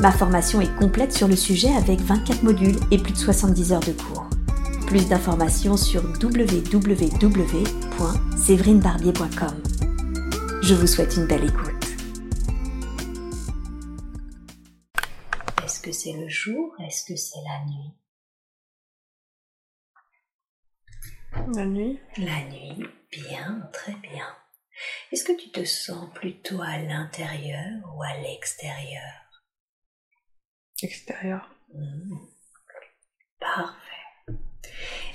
Ma formation est complète sur le sujet avec 24 modules et plus de 70 heures de cours. Plus d'informations sur www.séverinebarbier.com. Je vous souhaite une belle écoute. Est-ce que c'est le jour? Est-ce que c'est la nuit? La nuit La nuit, bien, très bien. Est-ce que tu te sens plutôt à l'intérieur ou à l'extérieur? Extérieur. Mmh. Parfait.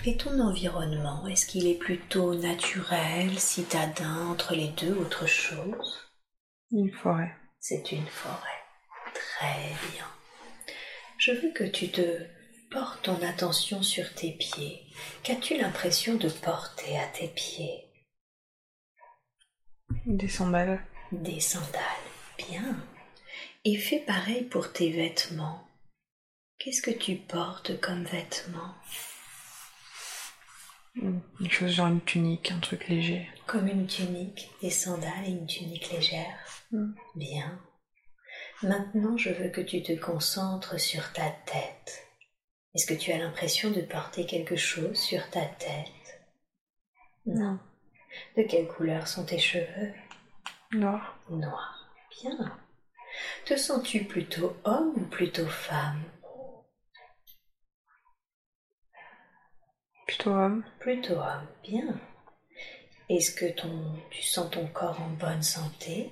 Et ton environnement, est-ce qu'il est plutôt naturel, citadin, entre les deux, autre chose? Une forêt. C'est une forêt. Très bien. Je veux que tu te portes ton attention sur tes pieds. Qu'as-tu l'impression de porter à tes pieds? Des sandales. Des sandales. Bien. Et fais pareil pour tes vêtements. Qu'est-ce que tu portes comme vêtements? Une chose genre une tunique, un truc léger. Comme une tunique, des sandales et une tunique légère. Mm. Bien. Maintenant, je veux que tu te concentres sur ta tête. Est-ce que tu as l'impression de porter quelque chose sur ta tête? Non. De quelle couleur sont tes cheveux? Noir. Noir. Bien. Te sens-tu plutôt homme ou plutôt femme? Plutôt homme. Plutôt homme. Bien. Est-ce que ton, tu sens ton corps en bonne santé?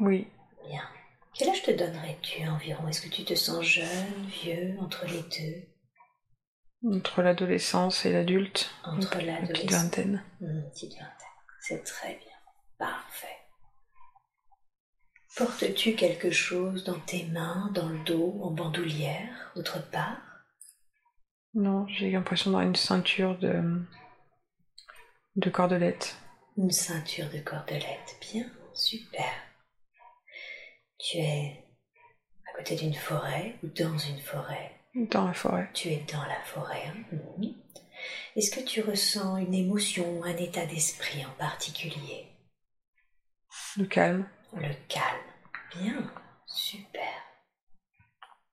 Oui. Bien. Quel âge te donnerais-tu environ? Est-ce que tu te sens jeune, vieux, entre les deux? Entre l'adolescence et l'adulte. Entre Une l'adolescence. petite vingtaine. Une petite vingtaine. C'est très bien. Parfait. Portes-tu quelque chose dans tes mains, dans le dos, en bandoulière, autre part? Non, j'ai l'impression d'avoir une ceinture de de cordelettes. Une ceinture de cordelette. Bien, super. Tu es à côté d'une forêt ou dans une forêt? Dans la forêt. Tu es dans la forêt. hein? Est-ce que tu ressens une émotion ou un état d'esprit en particulier? Le calme. Le calme. Bien, super.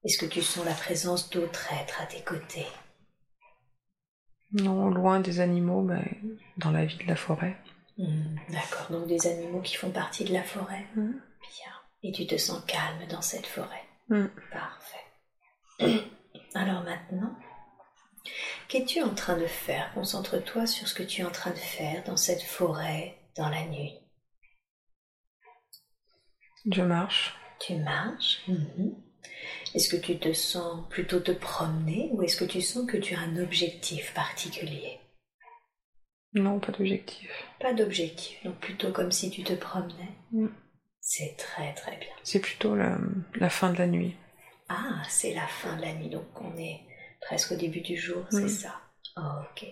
Est-ce que tu sens la présence d'autres êtres à tes côtés? Non, loin des animaux, mais dans la vie de la forêt. Hmm, D'accord, donc des animaux qui font partie de la forêt. Mm. Bien. Et tu te sens calme dans cette forêt. Mm. Parfait. Alors maintenant, qu'es-tu en train de faire? Concentre-toi sur ce que tu es en train de faire dans cette forêt, dans la nuit. Je marche. Tu marches. Mhm. Est-ce que tu te sens plutôt te promener ou est-ce que tu sens que tu as un objectif particulier? Non, pas d'objectif. Pas d'objectif, donc plutôt comme si tu te promenais. Mm. C'est très très bien. C'est plutôt la, la fin de la nuit. Ah, c'est la fin de la nuit, donc on est presque au début du jour, c'est ça. ok.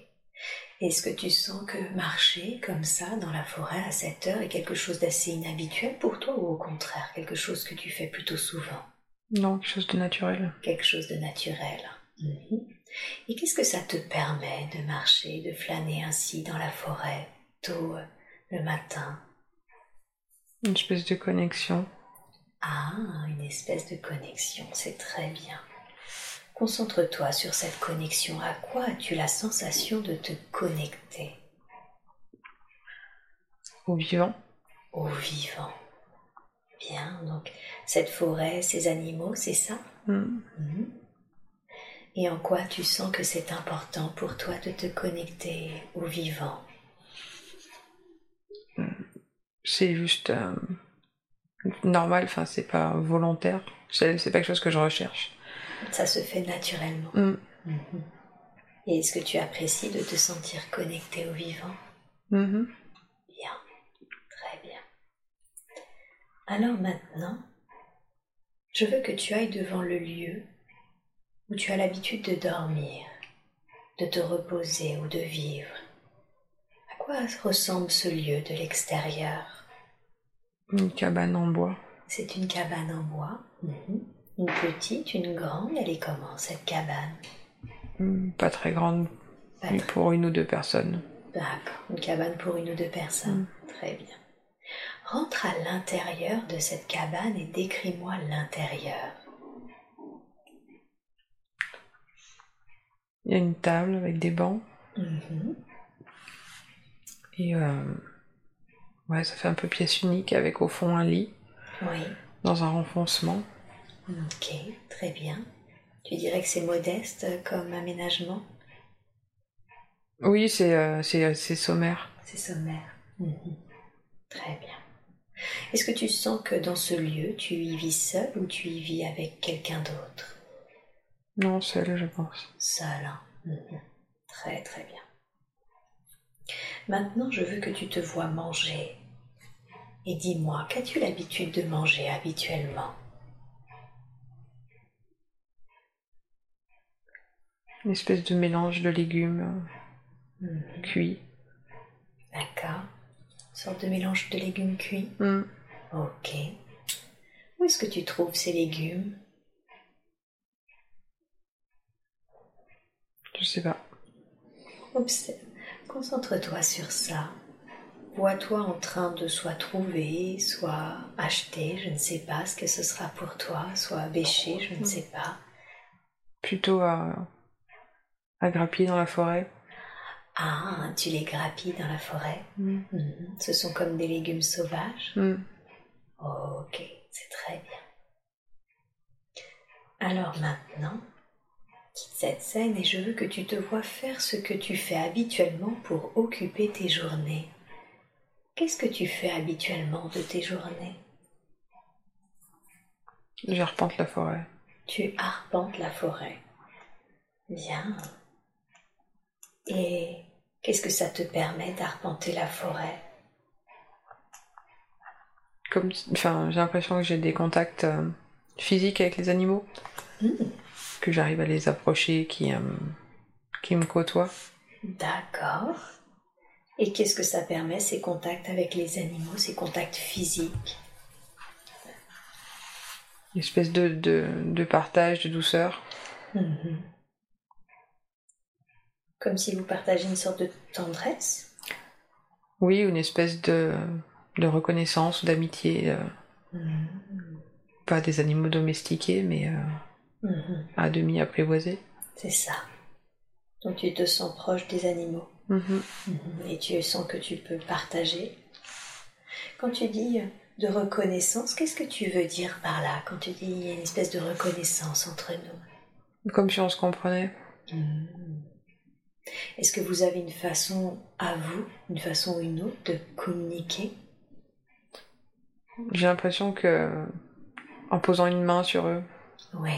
Est-ce que tu sens que marcher comme ça dans la forêt à cette heure est quelque chose d'assez inhabituel pour toi ou au contraire quelque chose que tu fais plutôt souvent? Non, quelque chose de naturel. Quelque chose de naturel. Mhm. Et qu'est-ce que ça te permet de marcher, de flâner ainsi dans la forêt, tôt euh, le matin? Une espèce de connexion. Ah, une espèce de connexion, c'est très bien. Concentre-toi sur cette connexion. À quoi as-tu la sensation de te connecter? Au vivant. Au vivant. Bien, donc cette forêt, ces animaux, c'est ça? Mm. Mhm. Et en quoi tu sens que c'est important pour toi de te connecter au vivant? C'est juste euh, normal, enfin c'est pas volontaire. C'est pas quelque chose que je recherche. Ça se fait naturellement. Mm. Mhm. Et est-ce que tu apprécies de te sentir connecté au vivant? Mhm. Bien, très bien. Alors maintenant, je veux que tu ailles devant le lieu où tu as l'habitude de dormir, de te reposer ou de vivre. À quoi ressemble ce lieu de l'extérieur? Une cabane en bois. C'est une cabane en bois. Mhm. Une petite, une grande, elle est comment cette cabane? Hmm, Pas très grande Pas très- pour une ou deux personnes. D'accord, une cabane pour une ou deux personnes. Très bien. Rentre à l'intérieur de cette cabane et décris-moi l'intérieur. Il y a une table avec des bancs. Mhm. Et euh, ouais, ça fait un peu pièce unique avec au fond un lit Oui, dans un renfoncement. Ok, très bien. Tu dirais que c'est modeste euh, comme aménagement? Oui, c'est euh, c'est c'est sommaire. C'est sommaire. Mhm. Très bien. Est-ce que tu sens que dans ce lieu, tu y vis seul ou tu y vis avec quelqu'un d'autre? Non, seul, je pense. Seul. hein Mhm. Très très bien. Maintenant, je veux que tu te vois manger. Et dis-moi, qu'as-tu l'habitude de manger habituellement? Une espèce de mélange de légumes Mhm. euh, cuits. D'accord. Une sorte de mélange de légumes cuits. Hmm. Ok. Où est-ce que tu trouves ces légumes? Je sais pas. Observe. Concentre-toi sur ça. Vois-toi en train de soit trouver, soit acheter, je ne sais pas ce que ce sera pour toi, soit bêcher, je ne sais pas. Plutôt à, à grappiller dans la forêt. Ah, tu les grappilles dans la forêt. Hmm. Mhm. Ce sont comme des légumes sauvages. Hmm. Ok, c'est très bien. Alors maintenant, quitte cette scène et je veux que tu te vois faire ce que tu fais habituellement pour occuper tes journées. Qu'est-ce que tu fais habituellement de tes journées? J'arpente la forêt. Tu arpentes la forêt. Bien. Et qu'est-ce que ça te permet d'arpenter la forêt? Comme, enfin, j'ai l'impression que j'ai des contacts euh, physiques avec les animaux, Hmm, que j'arrive à les approcher, qui, euh, qui me côtoient. D'accord. Et qu'est-ce que ça permet, ces contacts avec les animaux, ces contacts physiques? Une espèce de, de, de partage, de douceur. Mhm. Comme si vous partagez une sorte de tendresse Oui, une espèce de, de reconnaissance d'amitié. euh, Mhm. pas des animaux domestiqués, mais euh, Mhm. à demi apprivoisés. C'est ça. Donc tu te sens proche des animaux. Mhm. Et tu sens que tu peux partager. Quand tu dis de reconnaissance, qu'est-ce que tu veux dire par là? Quand tu dis il y a une espèce de reconnaissance entre nous Comme si on se comprenait. Est-ce que vous avez une façon à vous, une façon ou une autre, de communiquer? J'ai l'impression que en posant une main sur eux, Oui,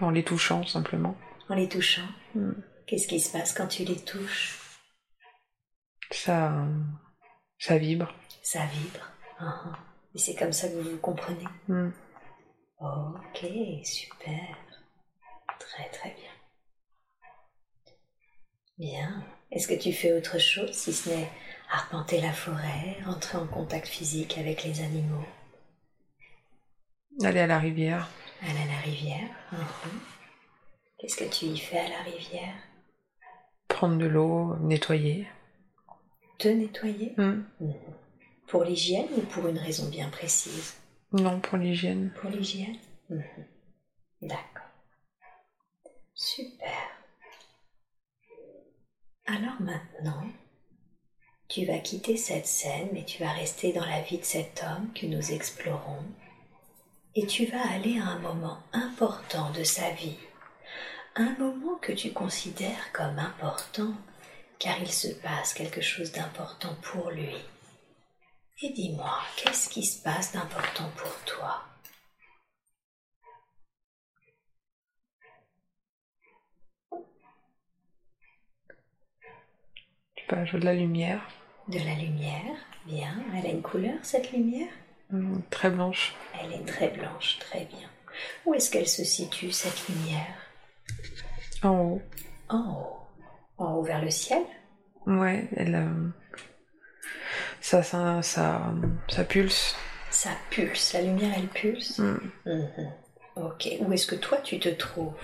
en les touchant simplement, en les touchant. Mm. Qu'est-ce qui se passe quand tu les touches? Ça, ça vibre. Ça vibre. Et c'est comme ça que vous vous comprenez? Mm. Ok, super. Très très bien. Bien. Est-ce que tu fais autre chose si ce n'est arpenter la forêt, entrer en contact physique avec les animaux, Aller à la rivière, aller à la rivière. Qu'est-ce que tu y fais à la rivière? Prendre de l'eau, nettoyer. Te nettoyer? Mm. Mhm. Pour l'hygiène ou pour une raison bien précise? Non, pour l'hygiène. Pour l'hygiène? Mhm. D'accord. Super. Alors maintenant, tu vas quitter cette scène, mais tu vas rester dans la vie de cet homme que nous explorons. Et tu vas aller à un moment important de sa vie. Un moment que tu considères comme important, car il se passe quelque chose d'important pour lui. Et dis-moi, qu'est-ce qui se passe d'important pour toi? Tu peux ajouter de la lumière, De la lumière, bien. Elle a une couleur, cette lumière? Mm, très blanche. Elle est très blanche, très bien. Où est-ce qu'elle se situe, cette lumière? En haut. En haut. En haut vers le ciel? Ouais, elle. euh, Ça, ça, ça, ça pulse. Ça pulse, la lumière elle pulse? Mm. Mhm. Ok, où est-ce que toi tu te trouves?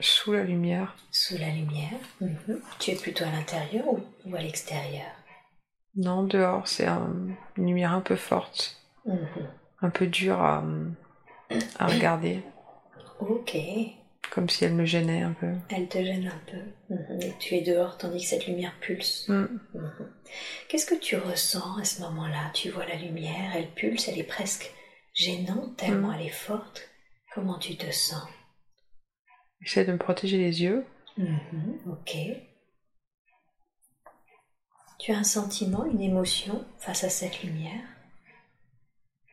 Sous la lumière. Sous la lumière Mhm. Tu es plutôt à l'intérieur ou, ou à l'extérieur? Non, dehors, c'est un- une lumière un peu forte. Mhm. Un peu dure à, à regarder. Ok, Comme si elle me gênait un peu. elle te gêne un peu. Mhm. Et tu es dehors tandis que cette lumière pulse. Mm. Qu'est-ce que tu ressens à ce moment-là? Tu vois la lumière, elle pulse, elle est presque gênante tellement Mm. elle est forte. Comment tu te sens? J'essaie de me protéger les yeux. Mhm, Ok. Tu as un sentiment, une émotion face à cette lumière?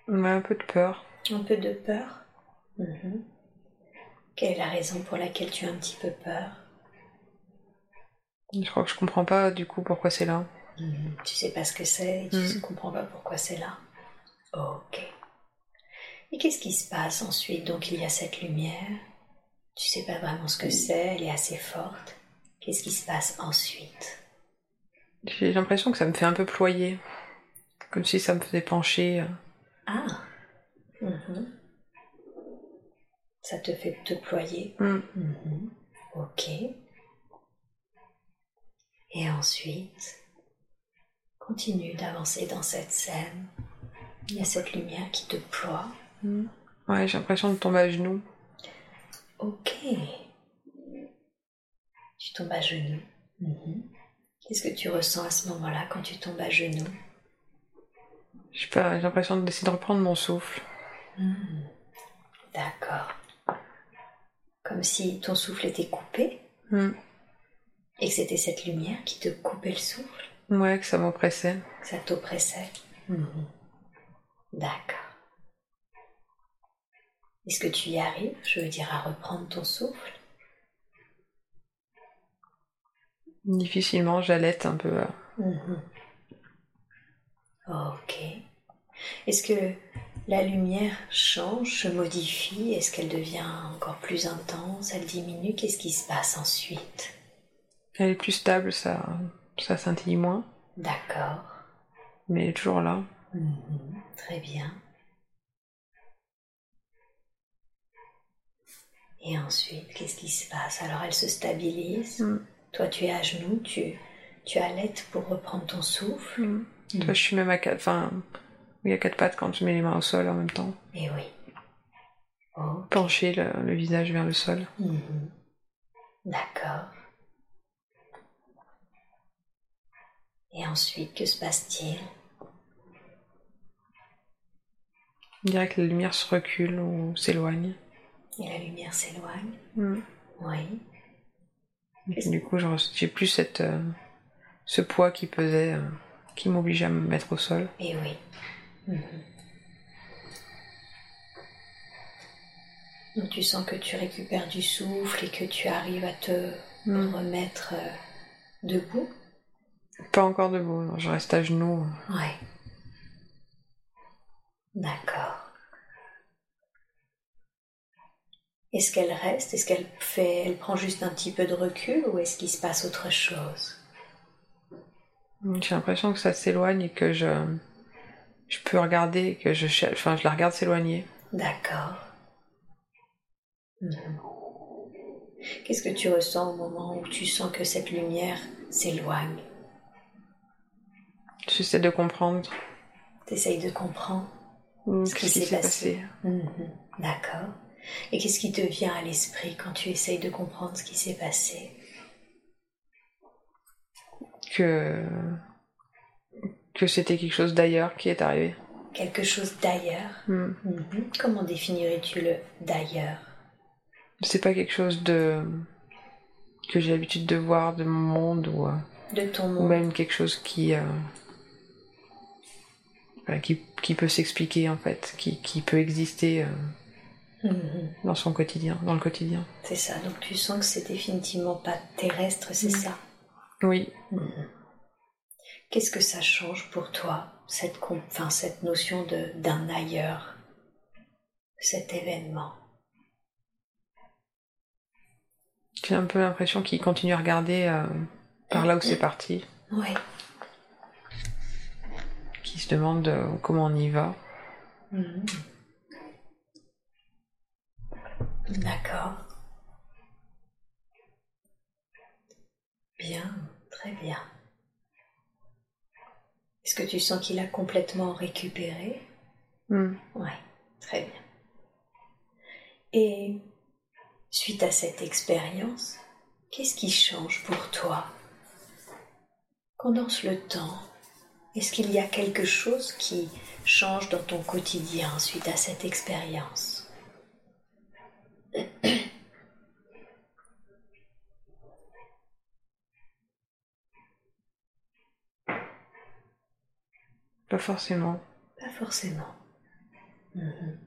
Ouais, un peu de peur. Un peu de peur? Mhm. Quelle est la raison pour laquelle tu as un petit peu peur? Je crois que je comprends pas du coup pourquoi c'est là. Mhm. Tu sais pas ce que c'est tu Mhm. ne comprends pas pourquoi c'est là. Ok. Et qu'est-ce qui se passe ensuite? Donc il y a cette lumière. Tu sais pas vraiment ce que c'est, elle est assez forte. Qu'est-ce qui se passe ensuite? J'ai l'impression que ça me fait un peu ployer. Comme si ça me faisait pencher. Ah Mhm. Ça te fait te ployer? Mm. Mhm. Ok. Et ensuite, continue d'avancer dans cette scène. Il y a cette lumière qui te ploie. Mm. Ouais, j'ai l'impression de tomber à genoux. Ok. Tu tombes à genoux. Mhm. Qu'est-ce que tu ressens à ce moment-là quand tu tombes à genoux? J'ai l'impression d'essayer de reprendre mon souffle. Hmm. D'accord. Comme si ton souffle était coupé? Mm. et que c'était cette lumière qui te coupait le souffle, Ouais, que ça m'oppressait. que ça t'oppressait? Mhm. D'accord. Est-ce que tu y arrives, je veux dire, à reprendre ton souffle? Difficilement, j'allaite un peu. euh. Mhm. Ok. Est-ce que la lumière change, se modifie? Est-ce qu'elle devient encore plus intense? Elle diminue? Qu'est-ce qui se passe ensuite? Elle est plus stable, ça, ça scintille moins. D'accord. Mais elle est toujours là. Mhm. Très bien. Et ensuite, qu'est-ce qui se passe? Alors elle se stabilise. Mm. Toi, tu es à genoux, tu, tu allaites pour reprendre ton souffle. Mm. Toi, je suis même à quatre. Enfin, oui, à quatre pattes quand je mets les mains au sol en même temps. Et oui. Pencher le, le visage vers le sol. Mhm. D'accord. Et ensuite, que se passe-t-il? On dirait que la lumière se recule ou s'éloigne. Et la lumière s'éloigne Mm. Oui. Et du coup, j'ai plus cette, euh, ce poids qui pesait, euh, qui m'obligeait à me mettre au sol. Et oui. Mhm. Donc tu sens que tu récupères du souffle et que tu arrives à te Mm. remettre euh, debout? Pas encore debout, non, je reste à genoux. Ouais. D'accord. Est-ce qu'elle reste? Est-ce qu'elle fait, elle prend juste un petit peu de recul ou est-ce qu'il se passe autre chose? J'ai l'impression que ça s'éloigne et que je, je peux regarder, et que je, enfin, je la regarde s'éloigner. D'accord. Mhm. Qu'est-ce que tu ressens au moment où tu sens que cette lumière s'éloigne? J'essaie de comprendre T'essayes de comprendre mm, Ce qui s'est passé. passé. D'accord. Et qu'est-ce qui te vient à l'esprit quand tu essayes de comprendre ce qui s'est passé? Que, que c'était quelque chose d'ailleurs qui est arrivé. Quelque chose d'ailleurs? Mm. Mhm. Comment définirais-tu le d'ailleurs? C'est pas quelque chose de que j'ai l'habitude de voir de mon monde ou, euh, de ton ou monde même quelque chose qui euh, voilà, qui, qui peut s'expliquer en fait, qui, qui peut exister euh, Mhm. dans son quotidien, dans le quotidien. C'est ça. Donc tu sens que c'est définitivement pas terrestre, c'est Mhm. ça? Oui, Mhm. Qu'est-ce que ça change pour toi, cette, enfin, cette notion d'un ailleurs, cet événement? J'ai un peu l'impression qu'il continue à regarder euh, par là où c'est parti. Oui. Qui se demande euh, comment on y va. Mhm. D'accord. Bien, très bien. Est-ce que tu sens qu'il a complètement récupéré? Hmm. Oui, très bien. Et suite à cette expérience, qu'est-ce qui change pour toi? Condense le temps. Est-ce qu'il y a quelque chose qui change dans ton quotidien suite à cette expérience? Pas forcément. Pas forcément. Mhm.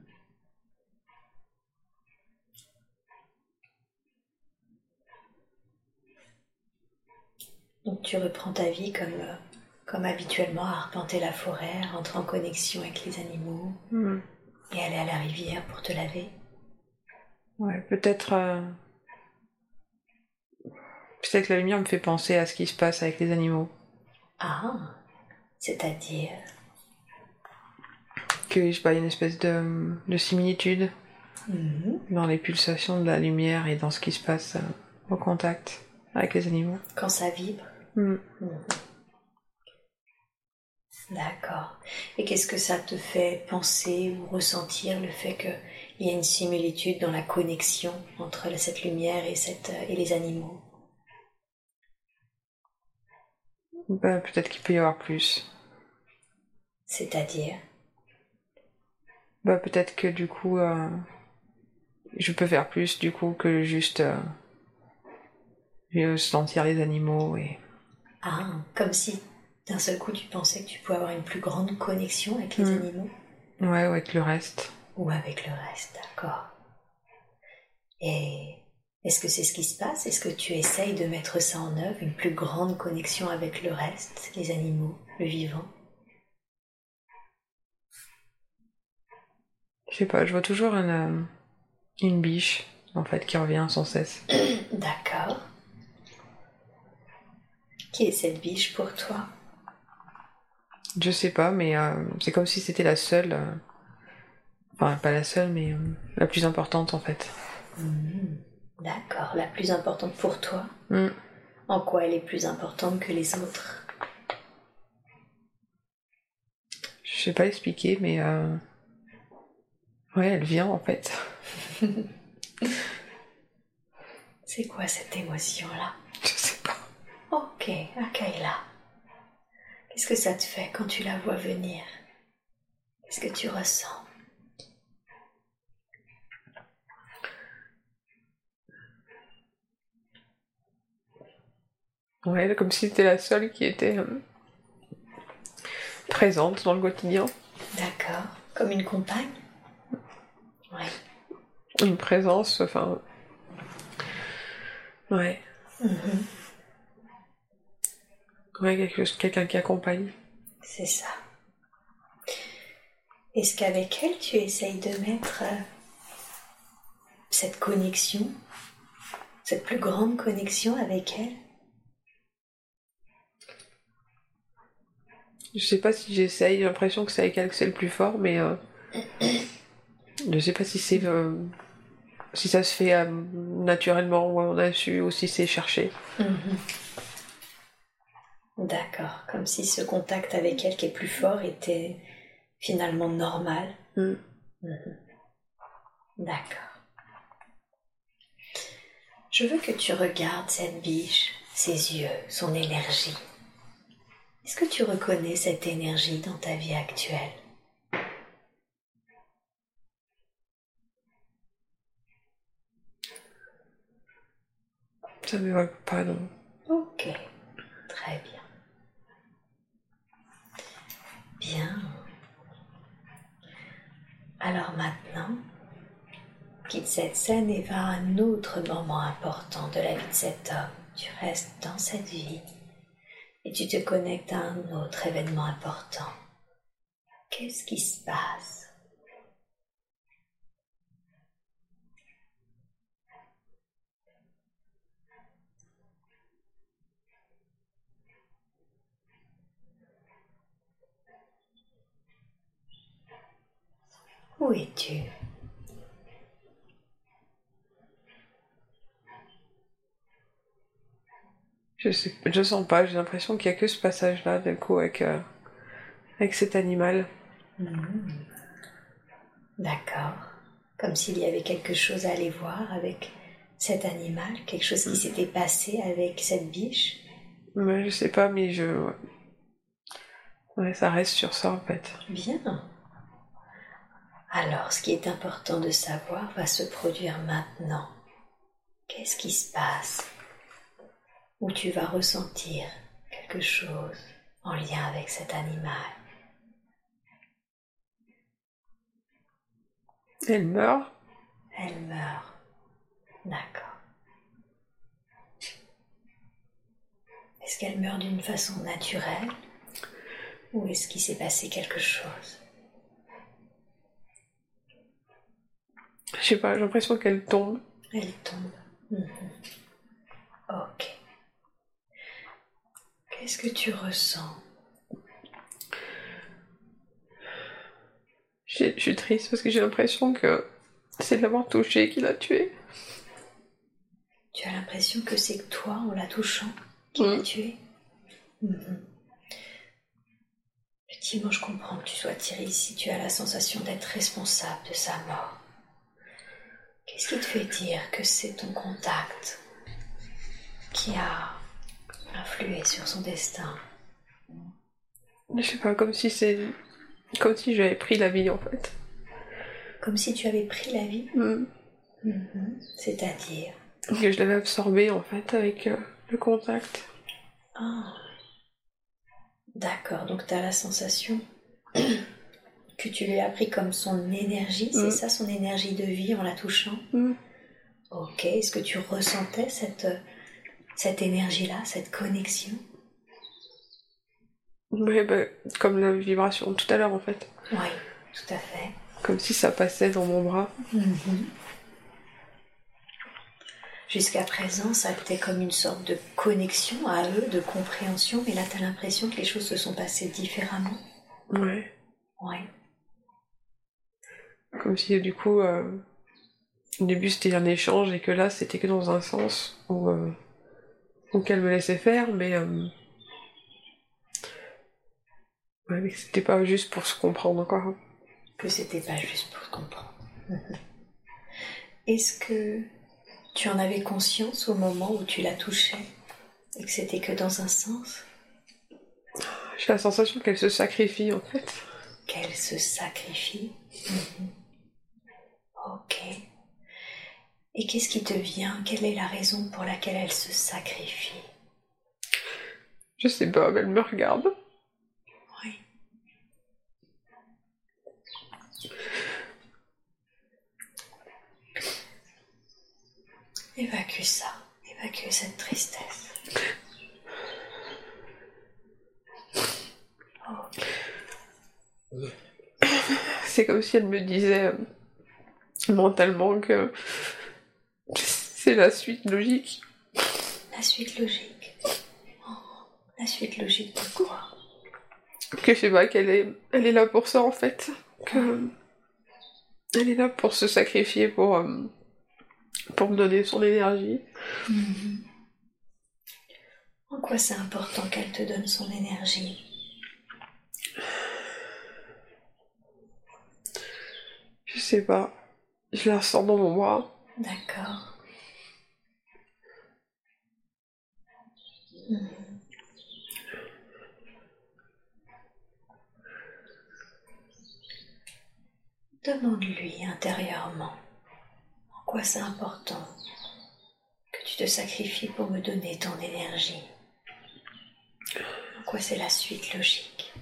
Donc tu reprends ta vie comme, euh, comme habituellement à arpenter la forêt, à rentrer en connexion avec les animaux Hmm. et aller à la rivière pour te laver. Ouais, peut-être. euh, Peut-être que la lumière me fait penser à ce qui se passe avec les animaux. Ah, c'est-à-dire? Que je sais pas, il y a une espèce de, de similitude Mhm. dans les pulsations de la lumière et dans ce qui se passe euh, au contact avec les animaux. quand ça vibre? Hmm. Mhm. D'accord. Et qu'est-ce que ça te fait penser ou ressentir le fait qu'il y a une similitude dans la connexion entre cette lumière et, cette, euh, et les animaux Bah, peut-être qu'il peut y avoir plus. C'est-à-dire? Bah, peut-être que du coup, euh, je peux faire plus du coup que juste euh, sentir les animaux et. Ah, comme si d'un seul coup tu pensais que tu pouvais avoir une plus grande connexion avec les Mm. animaux? Ouais, ouais, avec le reste. Ou avec le reste, d'accord. Et est-ce que c'est ce qui se passe? Est-ce que tu essayes de mettre ça en œuvre, une plus grande connexion avec le reste, les animaux, le vivant? Je sais pas, je vois toujours une, euh, une biche en fait qui revient sans cesse. D'accord. Qui est cette biche pour toi? Je sais pas, mais euh, c'est comme si c'était la seule. euh, Enfin, pas la seule, mais euh, la plus importante en fait. Hmm, D'accord, la plus importante pour toi Hmm. En quoi elle est plus importante que les autres? Je sais pas expliquer, mais. euh, Ouais, elle vient en fait. C'est quoi cette émotion-là? Je sais pas. Ok, accueille-la. Qu'est-ce que ça te fait quand tu la vois venir? Qu'est-ce que tu ressens? Ouais, comme si c'était la seule qui était euh, présente dans le quotidien. D'accord. Comme une compagne? Ouais. Une présence, enfin. Ouais. Mhm, Ouais, quelqu'un qui accompagne. C'est ça. Est-ce qu'avec elle, tu essayes de mettre euh, cette connexion, cette plus grande connexion avec elle? Je sais pas si j'essaye, j'ai l'impression que c'est avec elle que c'est le plus fort, mais. euh, Je sais pas si c'est. euh, Si ça se fait euh, naturellement ou on a su, ou si c'est cherché. Mhm. D'accord, comme si ce contact avec elle qui est plus fort était finalement normal. Mm. Mhm. D'accord. Je veux que tu regardes cette biche, ses yeux, son énergie. Est-ce que tu reconnais cette énergie dans ta vie actuelle? Ça m'évoque pas, non. Ok, très bien. Bien. Alors maintenant, quitte cette scène et va à un autre moment important de la vie de cet homme. Tu restes dans cette vie et tu te connectes à un autre événement important. Qu'est-ce qui se passe? Où es-tu? Je sais, je sens pas, j'ai l'impression qu'il y a que ce passage-là, d'un coup, avec, euh, avec cet animal. Hmm. D'accord. Comme s'il y avait quelque chose à aller voir avec cet animal, quelque chose qui s'était passé avec cette biche. Ouais, je sais pas, mais je. Ouais, ça reste sur ça en fait. Bien. Alors, ce qui est important de savoir va se produire maintenant. Qu'est-ce qui se passe? Où tu vas ressentir quelque chose en lien avec cet animal Elle meurt. Elle meurt. D'accord. Est-ce qu'elle meurt d'une façon naturelle ou est-ce qu'il s'est passé quelque chose? Je sais pas, j'ai l'impression qu'elle tombe. Elle tombe. Mhm. Ok. Qu'est-ce que tu ressens? Je suis triste parce que j'ai l'impression que c'est de l'avoir touché qui l'a tué. Tu as l'impression que c'est toi, en la touchant, qui l'a Mm. tué Mhm. Effectivement, je comprends que tu sois tiré ici. Tu as la sensation d'être responsable de sa mort. Qu'est-ce qui te fait dire que c'est ton contact qui a influé sur son destin Je sais pas, comme si c'est. Comme si j'avais pris la vie en fait. Comme si tu avais pris la vie Mm. Mhm. C'est-à-dire? Que je l'avais absorbé en fait avec euh, le contact. Ah. D'accord, donc tu as la sensation que tu lui as pris comme son énergie, c'est Mm. ça son énergie de vie en la touchant? Mm. Ok, est-ce que tu ressentais cette, cette énergie-là, cette connexion Ouais, bah, comme la vibration tout à l'heure en fait. Oui, tout à fait. Comme si ça passait dans mon bras. Mhm. Jusqu'à présent, ça était comme une sorte de connexion à eux, de compréhension, mais là, tu as l'impression que les choses se sont passées différemment. Ouais. Oui. Comme si du coup, euh, au début c'était un échange et que là c'était que dans un sens où, euh, où qu'elle me laissait faire, mais, euh, ouais, mais que c'était pas juste pour se comprendre quoi. que c'était pas juste pour comprendre. Mhm. Est-ce que tu en avais conscience au moment où tu la touchais et que c'était que dans un sens? J'ai la sensation qu'elle se sacrifie en fait. Qu'elle se sacrifie? Mhm. Ok. Et qu'est-ce qui te vient? Quelle est la raison pour laquelle elle se sacrifie? Je sais pas, mais elle me regarde. Oui. Évacue ça, évacue cette tristesse. C'est comme si elle me disait euh, mentalement que c'est la suite logique. La suite logique. Oh, la suite logique de quoi? Que je sais pas, qu'elle est, elle est là pour ça en fait. Que elle est là pour se sacrifier, pour, euh, pour me donner son énergie. Mhm. En quoi c'est important qu'elle te donne son énergie? Je sais pas. Je la sens dans mon bras. D'accord. Demande-lui intérieurement en quoi c'est important que tu te sacrifies pour me donner ton énergie. En quoi c'est la suite logique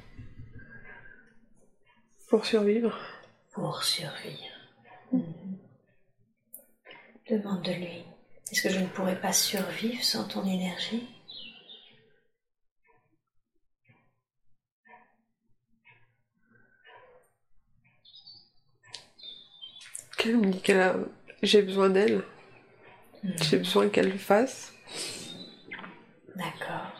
Pour survivre. pour survivre. Mhm. Demande de lui. Est-ce que je ne pourrais pas survivre sans ton énergie? Qu'elle me dit qu'elle a... J'ai besoin d'elle. Mhm. J'ai besoin qu'elle le fasse. D'accord.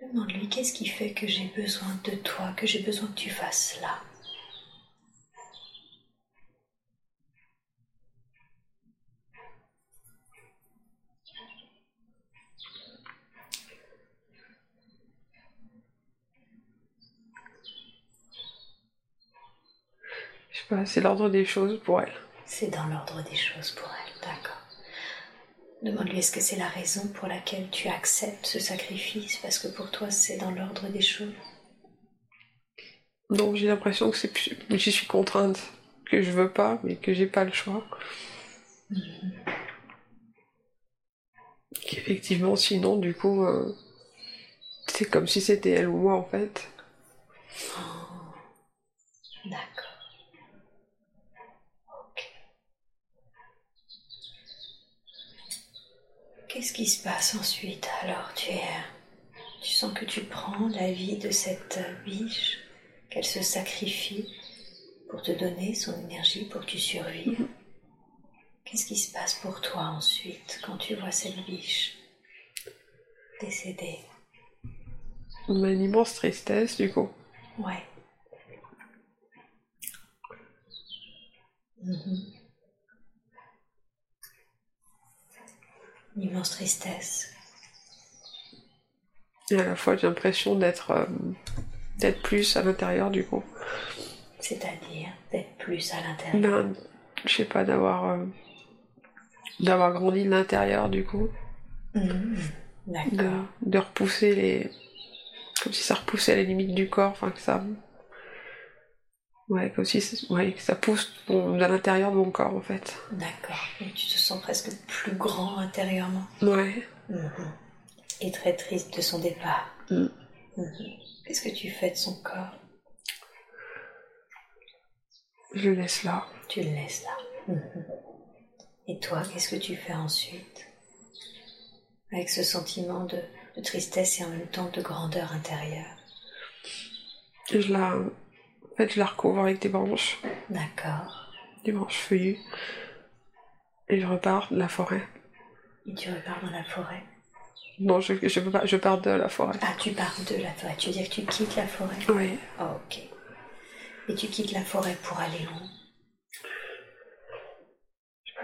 Demande-lui qu'est-ce qui fait que j'ai besoin de toi, que j'ai besoin que tu fasses cela. C'est l'ordre des choses pour elle. C'est dans l'ordre des choses pour elle, d'accord. Demande-lui est-ce que c'est la raison pour laquelle tu acceptes ce sacrifice parce que pour toi c'est dans l'ordre des choses. Non, j'ai l'impression que c'est je suis contrainte, que je veux pas, mais que j'ai pas le choix. Mhm. Qu'effectivement, sinon, du coup, euh, c'est comme si c'était elle ou moi en fait. Oh. D'accord. Qu'est-ce qui se passe ensuite Alors tu es, tu sens que tu prends la vie de cette biche, qu'elle se sacrifie pour te donner son énergie pour que tu survives. Mhm. Qu'est-ce qui se passe pour toi ensuite quand tu vois cette biche décédée? On a une immense tristesse du coup. Ouais. Mhm. Une immense tristesse. Et à la fois, j'ai l'impression d'être euh, d'être plus à l'intérieur du coup. C'est-à-dire d'être plus à l'intérieur. Ben, je sais pas, d'avoir euh, d'avoir grandi de l'intérieur du coup. Mmh, de, de, repousser les. Comme si ça repoussait les limites du corps, enfin que ça. Ouais, comme si ouais, que ça pousse à l'intérieur de mon corps en fait. D'accord. Tu te sens presque plus grand intérieurement. Ouais. Mhm. Et très triste de son départ. Mm. Mhm. Qu'est-ce que tu fais de son corps? Je le laisse là. Tu le laisses là. Mhm. Et toi, qu'est-ce que tu fais ensuite? Avec ce sentiment de, de tristesse et en même temps de grandeur intérieure. Je la en fait, je la recouvre avec des branches. D'accord. Des branches feuillues. Et je repars de la forêt. Et tu repars dans la forêt Non, je, je, je pars de la forêt. Ah, tu pars de la forêt. Tu veux dire que tu quittes la forêt? Oui. Oh, ok. Et tu quittes la forêt pour aller où?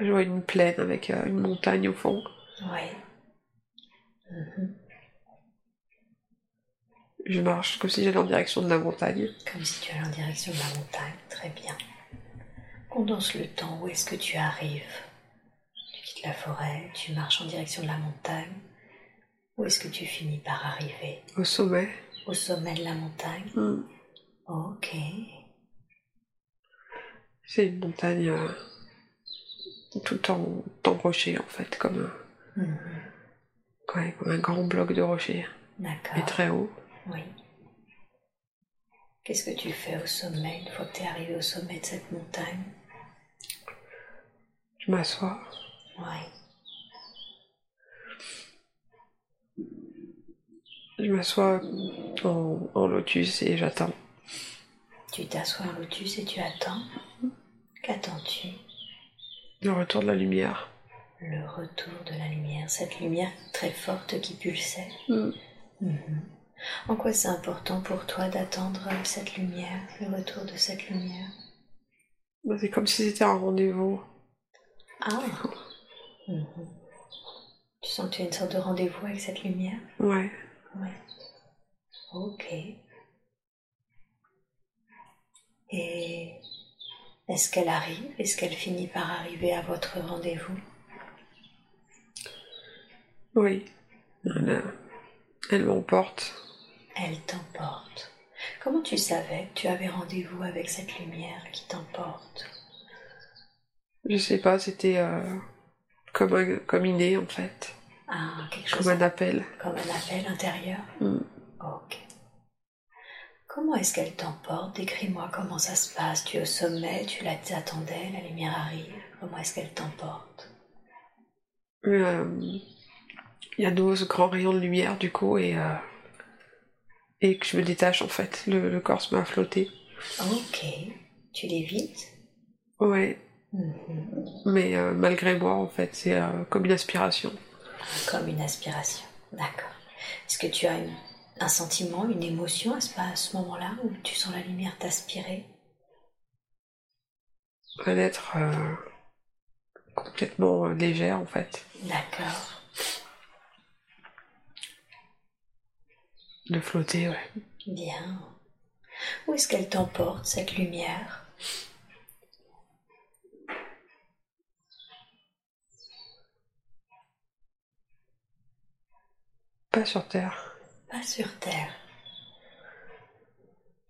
Je vois une plaine avec euh, une montagne au fond. Oui. Mhm. Je marche comme si j'allais en direction de la montagne. Comme si tu allais en direction de la montagne, très bien. Condense le temps, où est-ce que tu arrives? Tu quittes la forêt, tu marches en direction de la montagne. Où est-ce que tu finis par arriver? Au sommet. Au sommet de la montagne hmm. Ok. C'est une montagne euh, tout en, en, rocher en fait, comme un, mhm. comme un grand bloc de rocher. D'accord. Et très haut. Oui. Qu'est-ce que tu fais au sommet une fois que tu es arrivé au sommet de cette montagne? Je m'assois. Oui. Je m'assois en, lotus et j'attends. Tu t'assois en lotus et tu attends? Qu'attends-tu? Le retour de la lumière. Le retour de la lumière, cette lumière très forte qui pulsait. Mm. Mhm. En quoi c'est important pour toi d'attendre cette lumière, le retour de cette lumière? Bah, C'est comme si c'était un rendez-vous. Ah mhm. Tu sens que tu as une sorte de rendez-vous avec cette lumière? Ouais. Ouais. Ok. Et est-ce qu'elle arrive? Est-ce qu'elle finit par arriver à votre rendez-vous? Oui. Elle m'emporte elle t'emporte. Comment tu savais que tu avais rendez-vous avec cette lumière qui t'emporte? Je sais pas, c'était euh, comme, un, comme idée en fait. Ah, quelque chose. Comme un appel. Comme un appel intérieur? Mm. Ok. Comment est-ce qu'elle t'emporte? Décris-moi comment ça se passe. Tu es au sommet, tu l'attendais, la lumière arrive. Comment est-ce qu'elle t'emporte? Euh, Il y a 12 grands rayons de lumière du coup et euh, et que je me détache en fait. Le, corps se met à flotter. Ok. Tu l'évites? Ouais. Mhm. Mais euh, malgré moi, en fait, c'est euh, comme une aspiration. Comme une aspiration, d'accord. Est-ce que tu as un sentiment, une émotion à ce, moment-là où tu sens la lumière t'aspirer? D'être euh, complètement légère en fait. D'accord. de flotter, ouais. Bien. Où est-ce qu'elle t'emporte, cette lumière? Pas sur Terre. Pas sur Terre.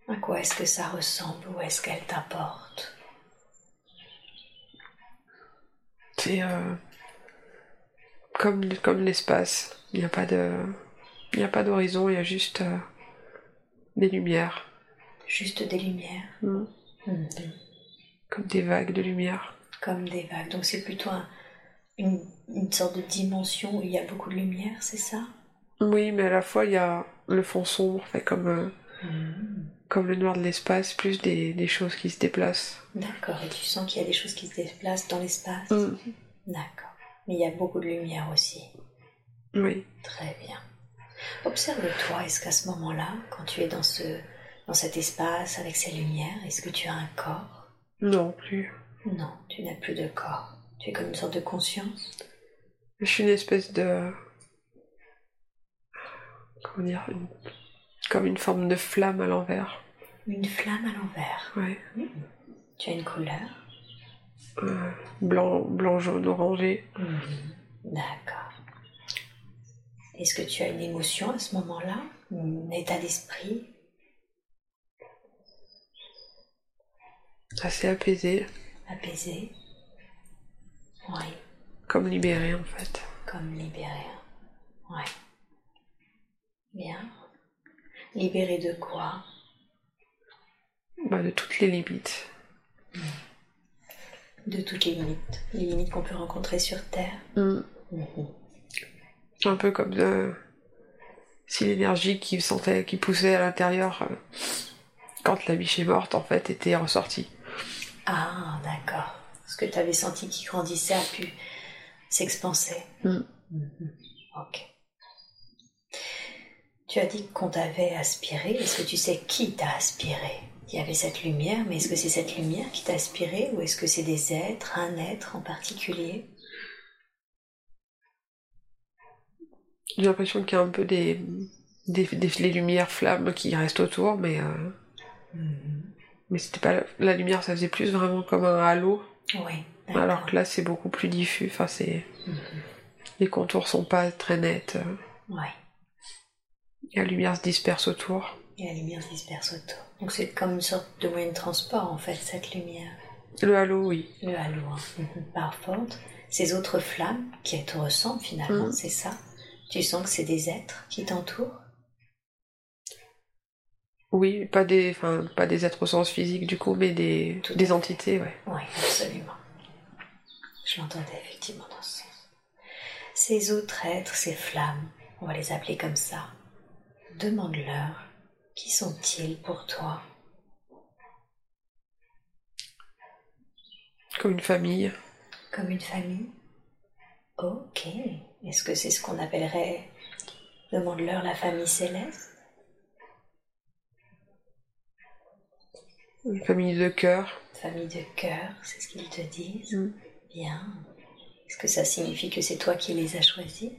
À quoi est-ce que ça ressemble? Où est-ce qu'elle t'apporte C'est euh, comme l'espace. Il n'y a pas de... Il n'y a pas d'horizon, il y a juste euh, des lumières. Juste des lumières. Mm. Mhm. Comme des vagues de lumière. Comme des vagues. Donc c'est plutôt un- une, une sorte de dimension où il y a beaucoup de lumière, c'est ça? Oui, mais à la fois il y a le fond sombre, fait comme, euh, Mhm. comme le noir de l'espace, plus des, des choses qui se déplacent. D'accord. Et tu sens qu'il y a des choses qui se déplacent dans l'espace? Mm. D'accord. Mais il y a beaucoup de lumière aussi. Oui. Très bien. Observe-toi, est-ce qu'à ce moment-là, quand tu es dans, ce, dans cet espace avec ces lumières, est-ce que tu as un corps? Non plus. Non, tu n'as plus de corps. Tu es comme une sorte de conscience? Je suis une espèce de. Comment dire une- Comme une forme de flamme à l'envers. Une flamme à l'envers? Ouais. Tu as une couleur? Euh, blanc, blanc, jaune, orangé. D'accord. Est-ce que tu as une émotion à ce moment-là Un état d'esprit? Assez apaisé. apaisé Oui, Comme libéré en fait. comme libéré. Oui. Bien. Libéré de quoi? Bah, de toutes les limites. De toutes les limites. Les limites qu'on peut rencontrer sur Terre. Mm. Un peu comme si l'énergie qui sentait, qui poussait à l'intérieur euh, quand la biche est morte en fait était ressortie. Ah, d'accord. Ce que tu avais senti qui grandissait a pu s'expanser. Mm. Mhm. Ok. Tu as dit qu'on t'avait aspiré. Est-ce que tu sais qui t'a aspiré? Il y avait cette lumière, mais est-ce que c'est cette lumière qui t'a aspiré ou est-ce que c'est des êtres, un être en particulier? J'ai l'impression qu'il y a un peu des, des, des- les lumières flammes qui restent autour, mais euh, mais c'était pas la, lumière, ça faisait plus vraiment comme un halo, Oui. alors que là c'est beaucoup plus diffus. Enfin c'est les contours sont pas très nets. Ouais. et la lumière se disperse autour. Et la lumière se disperse autour. Donc c'est comme une sorte de moyen de transport en fait, cette lumière. Le halo, oui. Le halo, hein. Mhm. Par contre, ces autres flammes qui te ressemblent finalement, Mhm. c'est ça Tu sens que c'est des êtres qui t'entourent? Oui, pas des, enfin, pas des êtres au sens physique du coup, mais des, Tout entités, ouais. Oui, absolument. Je l'entendais effectivement dans ce sens. Ces autres êtres, ces flammes, on va les appeler comme ça. Demande-leur, qui sont-ils pour toi? Comme une famille. Comme une famille? Ok. Est-ce que c'est ce qu'on appellerait, demande-leur, la famille céleste? Une famille de cœur. Famille de cœur, c'est ce qu'ils te disent Mm. Bien. Est-ce que ça signifie que c'est toi qui les as choisis?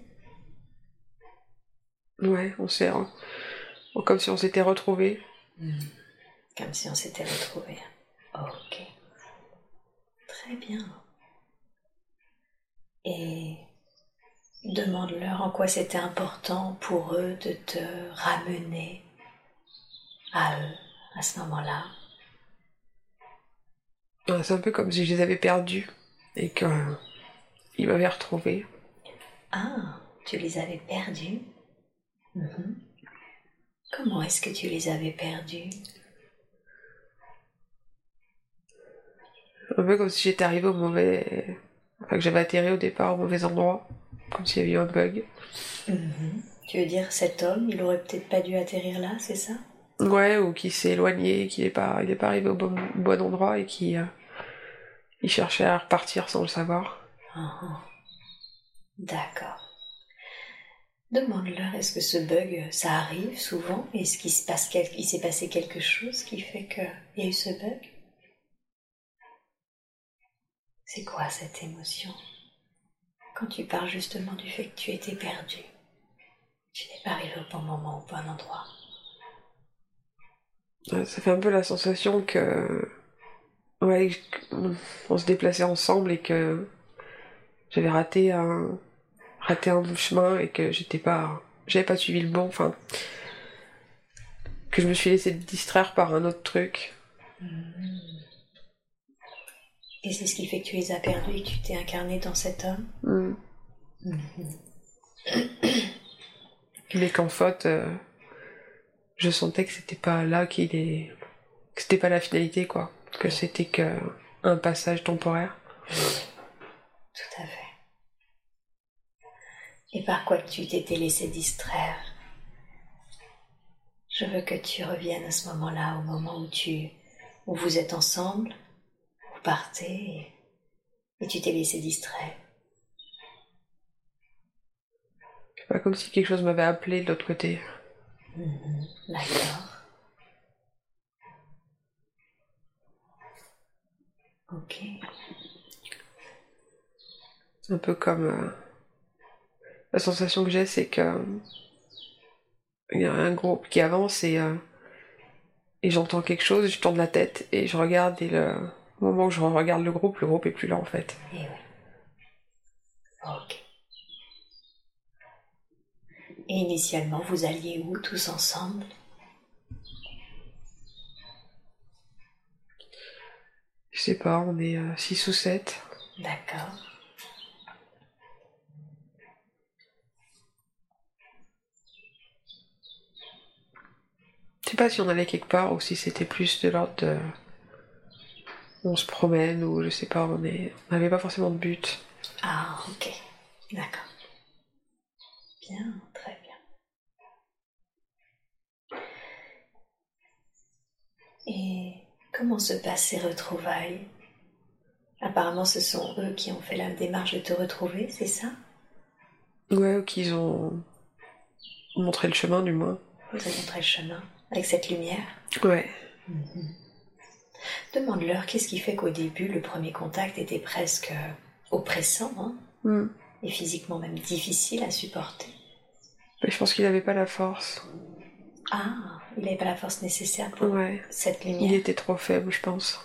Ouais, on s'est. Comme si on s'était retrouvés. Comme si on s'était retrouvés. Ok. Très bien. Et demande-leur en quoi c'était important pour eux de te ramener à eux à ce moment-là. Ouais, C'est un peu comme si je les avais perdus et qu'ils m'avaient retrouvés. Ah, tu les avais perdus? Mhm. Comment est-ce que tu les avais perdus? Un peu comme si j'étais arrivé au mauvais. Enfin, que j'avais atterri au départ au mauvais endroit. Comme s'il y avait eu un bug. Mhm. Tu veux dire cet homme, il aurait peut-être pas dû atterrir là, c'est ça? Ouais, ou qui s'est éloigné, qui n'est pas, il est pas arrivé au bon, bon endroit et qui. euh, il cherchait à repartir sans le savoir. Ah. D'accord. Demande-leur, est-ce que ce bug, ça arrive souvent? Est-ce qu'il se passe quel- il s'est passé quelque chose qui fait qu'il y a eu ce bug? C'est quoi cette émotion? Quand tu parles justement du fait que tu étais perdu, tu n'es pas arrivé au bon moment, au bon endroit. Ça fait un peu la sensation que. Ouais, on se déplaçait ensemble et que j'avais raté un. raté un chemin et que j'étais pas. j'avais pas suivi le bon, enfin que je me suis laissé distraire par un autre truc. Et c'est ce qui fait que tu les as perdus et que tu t'es incarné dans cet homme. Mm. Mais qu'en fait, euh, je sentais que c'était pas là qu'il est, que c'était pas la finalité quoi, que c'était que un passage temporaire. Tout à fait. Et par quoi tu t'étais laissé distraire Je veux que tu reviennes à ce moment-là, au moment où tu, où vous êtes ensemble, vous partez et, tu t'es laissé distraire. C'est pas comme si quelque chose m'avait appelé de l'autre côté. Mhm, D'accord. Ok. C'est un peu comme euh, la sensation que j'ai, c'est que euh, il y a un groupe qui avance et euh, et j'entends quelque chose, je tourne la tête et je regarde et le au moment où je regarde le groupe, le groupe est plus là en fait. Et oui. Ok. Et initialement, vous alliez où tous ensemble? Je sais pas, on est 6 ou 7. D'accord. Je sais pas si on allait quelque part ou si c'était plus de l'ordre de. On se promène ou je sais pas, on est. N'avait pas forcément de but. Ah, ok. D'accord. Bien, très bien. Et comment se passent ces retrouvailles? Apparemment, ce sont eux qui ont fait la démarche de te retrouver, c'est ça? Ouais, ou qu'ils ont montré le chemin du moins. Vous avez montré le chemin avec cette lumière? Ouais. Demande-leur qu'est-ce qui fait qu'au début, le premier contact était presque oppressant, hein, Hmm. et physiquement même difficile à supporter. Mais je pense qu'il avait pas la force. Ah, il n'avait pas la force nécessaire pour Ouais. cette Il lumière. était trop faible, je pense.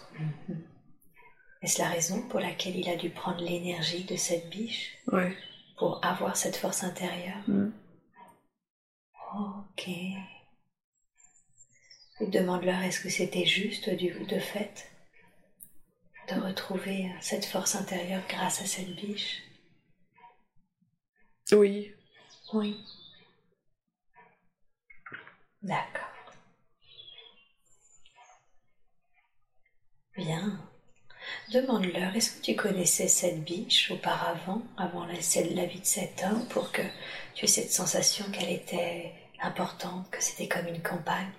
Est-ce la raison pour laquelle il a dû prendre l'énergie de cette biche Ouais. pour avoir cette force intérieure? Hmm. Ok. Demande-leur est-ce que c'était juste du, de fait de retrouver cette force intérieure grâce à cette biche? Oui. Oui. D'accord. Bien. Demande-leur, est-ce que tu connaissais cette biche auparavant, avant la, celle- la vie de cet homme, pour que tu aies cette sensation qu'elle était importante, que c'était comme une campagne?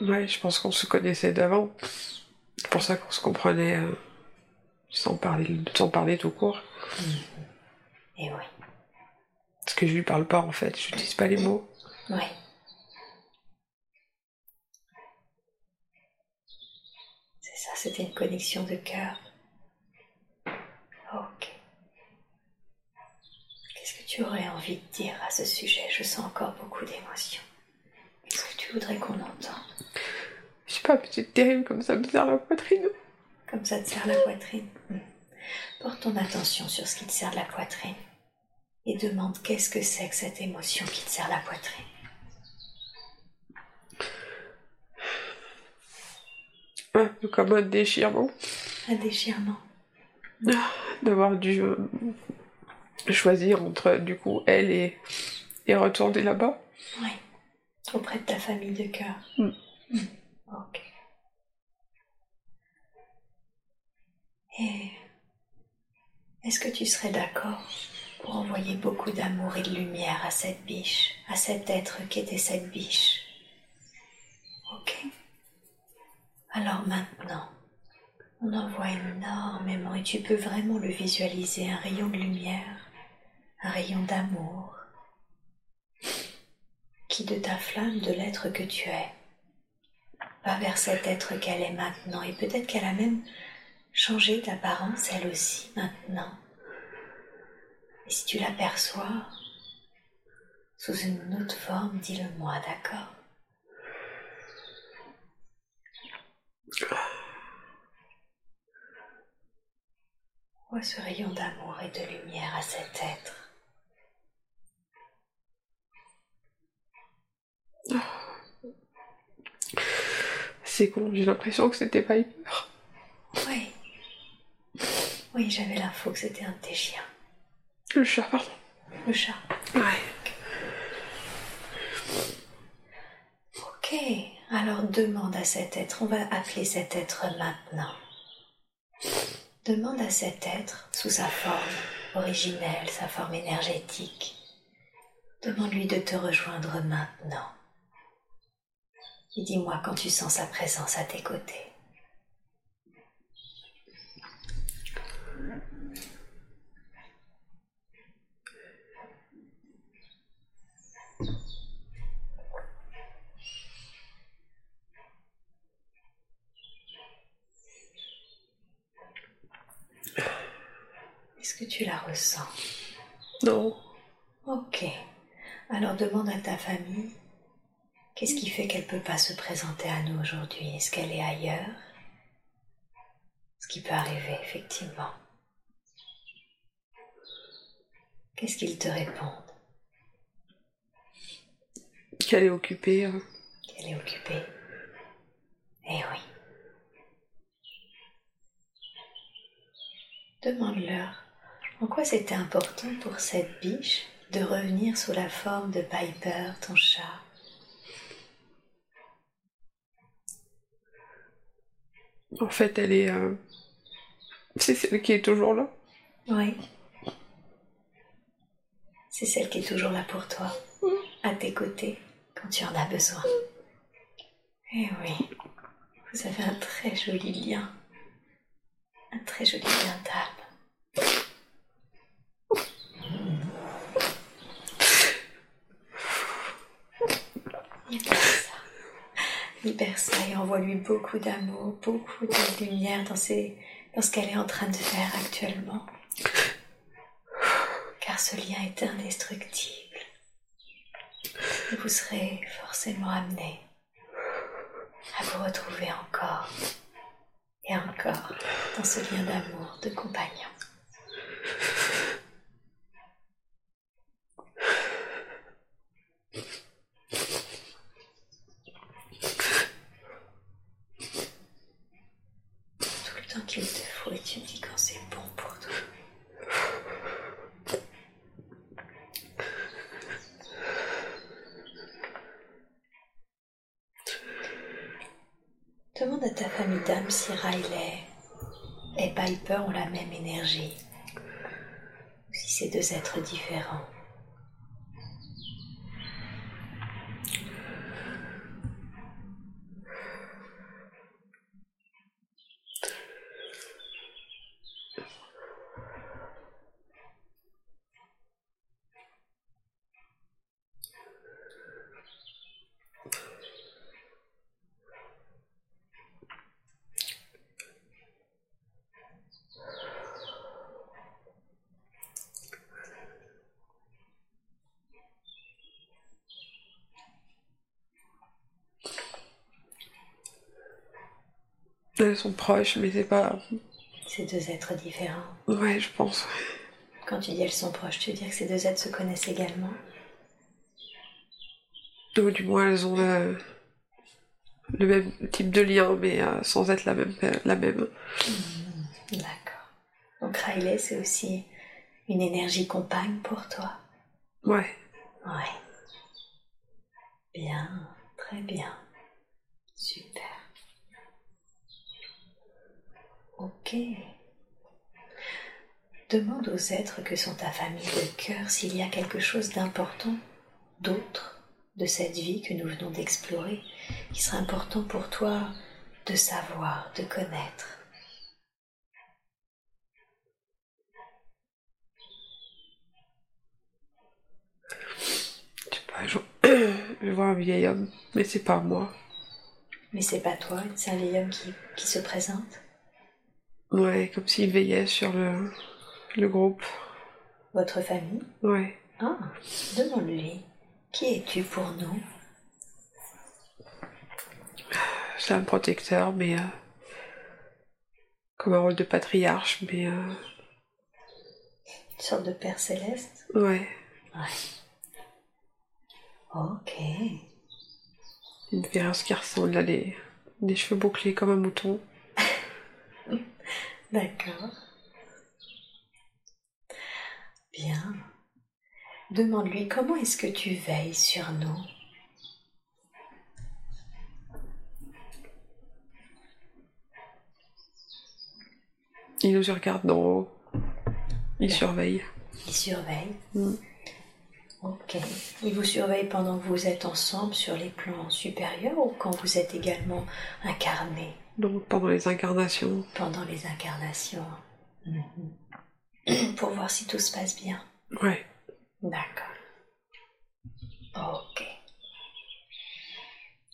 Ouais, je pense qu'on se connaissait d'avant. C'est pour ça qu'on se comprenait euh, sans, parler, sans parler tout court. Et oui. Parce que je lui parle pas en fait, je n'utilise pas les mots. Oui. C'est ça, c'était une connexion de cœur. Ok. Qu'est-ce que tu aurais envie de dire à ce sujet? Je sens encore beaucoup d'émotions. Qu'est-ce que tu voudrais qu'on entende Je sais pas, mais c'est terrible comme ça me serre la poitrine. Comme ça te serre la poitrine. Hmm. Porte ton attention sur ce qui te serre la poitrine et demande qu'est-ce que c'est que cette émotion qui te serre la poitrine. Un peu comme un déchirement. Un déchirement. D'avoir dû euh, choisir entre du coup elle et, et retourner là-bas. Oui. Auprès de ta famille de cœur. Mm. Mm. Ok. Et est-ce que tu serais d'accord pour envoyer beaucoup d'amour et de lumière à cette biche, à cet être qui était cette biche? Ok. Alors maintenant, on envoie énormément et tu peux vraiment le visualiser, un rayon de lumière, un rayon d'amour de ta flamme de l'être que tu es va vers cet être qu'elle est maintenant et peut-être qu'elle a même changé d'apparence elle aussi maintenant. Et si tu l'aperçois sous une autre forme, dis-le-moi, d'accord? Envoie ce rayon d'amour et de lumière à cet être? C'est con, j'ai l'impression que c'était Piper. Oui. Oui, j'avais l'info que c'était un de tes chiens. Le chat, pardon. Le chat. Ouais. Ok, alors demande à cet être, on va appeler cet être maintenant. Demande à cet être, sous sa forme originelle, sa forme énergétique, demande-lui de te rejoindre maintenant. Et dis-moi quand tu sens sa présence à tes côtés. Est-ce que tu la ressens? Non. Ok. Alors demande à ta famille qu'est-ce qui fait qu'elle ne peut pas se présenter à nous aujourd'hui? Est-ce qu'elle est ailleurs? Ce qui peut arriver, effectivement. Qu'est-ce qu'ils te répondent Qu'elle est occupée. hein. Qu'elle est occupée Eh oui. Demande-leur en quoi c'était important pour cette biche de revenir sous la forme de Piper, ton chat? En fait, elle est. euh, C'est celle qui est toujours là. Oui. C'est celle qui est toujours là pour toi, à tes côtés, quand tu en as besoin. Eh oui, vous avez un très joli lien. Un très joli lien d'âme. Libère ça et envoie-lui beaucoup d'amour, beaucoup de lumière dans, ce qu'elle est en train de faire actuellement. Car ce lien est indestructible. Et vous serez forcément amené à vous retrouver encore et encore dans ce lien d'amour, de compagnon. Tout le temps qu'il te faut et tu me dis quand c'est bon pour toi. Demande à ta famille d'âme si Riley et Piper ont la même si c'est deux êtres différents. Elles sont proches, mais c'est pas. C'est deux êtres différents. Ouais, je pense. Quand tu dis elles sont proches, tu veux dire que ces deux êtres se connaissent également? Ou du moins, elles ont le, le même type de lien, mais euh, sans être la même. La même. D'accord. Donc Riley, c'est aussi une énergie compagne pour toi? Ouais. Ouais. Bien, très bien. Super. Ok. Demande aux êtres que sont ta famille de cœur s'il y a quelque chose d'important, d'autre, de cette vie que nous venons d'explorer, qui serait important pour toi de savoir, de connaître. Je sais pas, je, je vois un vieil homme, mais c'est pas moi. Mais c'est pas toi, c'est un vieil homme qui, qui se présente? Ouais, comme s'il veillait sur le, le groupe. Votre famille? Ouais. Ah, demande-lui. Qui es-tu pour nous? C'est un protecteur, mais. euh, comme un rôle de patriarche, mais. euh, sorte de Père céleste? Ouais. Ouais. Ok. Une Véras qui ressemble, a des, des cheveux bouclés comme un mouton. D'accord. Bien. Demande-lui comment est-ce que tu veilles sur nous? Il nous regarde d'en haut. Il surveille. Il surveille. Mm. Ok. Il vous surveille pendant que vous êtes ensemble sur les plans supérieurs ou quand vous êtes également incarnés Donc pendant les incarnations. pendant les incarnations Mhm. Pour voir si tout se passe bien. Ouais. D'accord. Ok.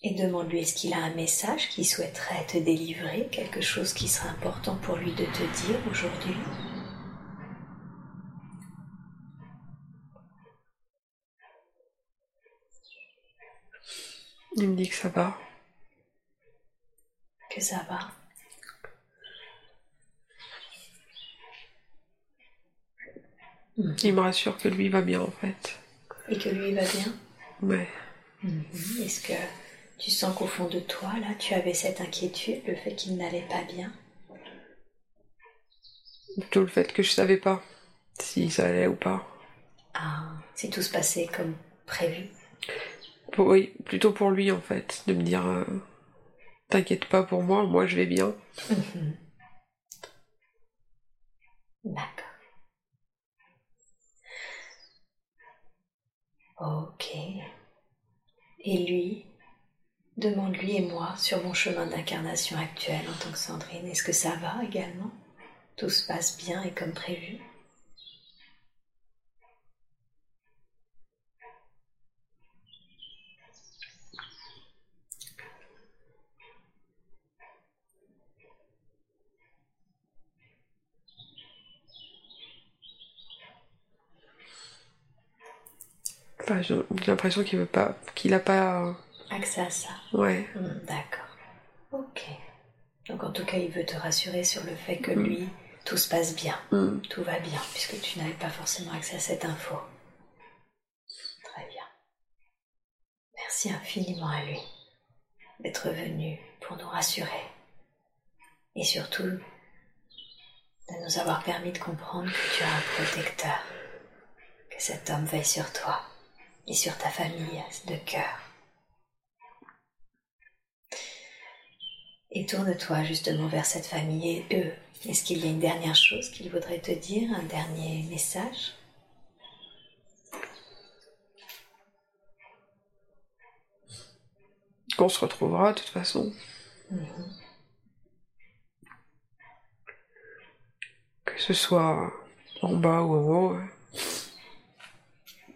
Et demande-lui est-ce qu'il a un message qu'il souhaiterait te délivrer, quelque chose qui serait important pour lui de te dire aujourd'hui? Il me dit que ça va. Que ça va. Il me rassure que lui va bien en fait. Et que lui va bien. Ouais. Mhm. Est-ce que tu sens qu'au fond de toi, là, tu avais cette inquiétude, le fait qu'il n'allait pas bien? Plutôt le fait que je savais pas si ça allait ou pas. Ah, si tout se passait comme prévu? Oui, plutôt pour lui en fait, de me dire euh, T'inquiète pas pour moi, moi je vais bien. Mhm. D'accord. Ok. Et lui, demande lui et moi sur mon chemin d'incarnation actuel en tant que Sandrine, est-ce que ça va également? Tout se passe bien et comme prévu? J'ai l'impression qu'il veut pas, qu'il a pas. euh, Accès à ça. Ouais. Hmm, D'accord. Ok. Donc en tout cas, il veut te rassurer sur le fait que Mm. lui, tout se passe bien. Mm. Tout va bien, puisque tu n'avais pas forcément accès à cette info. Très bien. Merci infiniment à lui d'être venu pour nous rassurer. Et surtout, de nous avoir permis de comprendre que tu as un protecteur. Que cet homme veille sur toi et sur ta famille de cœur. Et tourne-toi justement vers cette famille et eux. Est-ce qu'il y a une dernière chose qu'ils voudraient te dire, un dernier message? Qu'on se retrouvera de toute façon. Mhm. Que ce soit en bas ou en haut.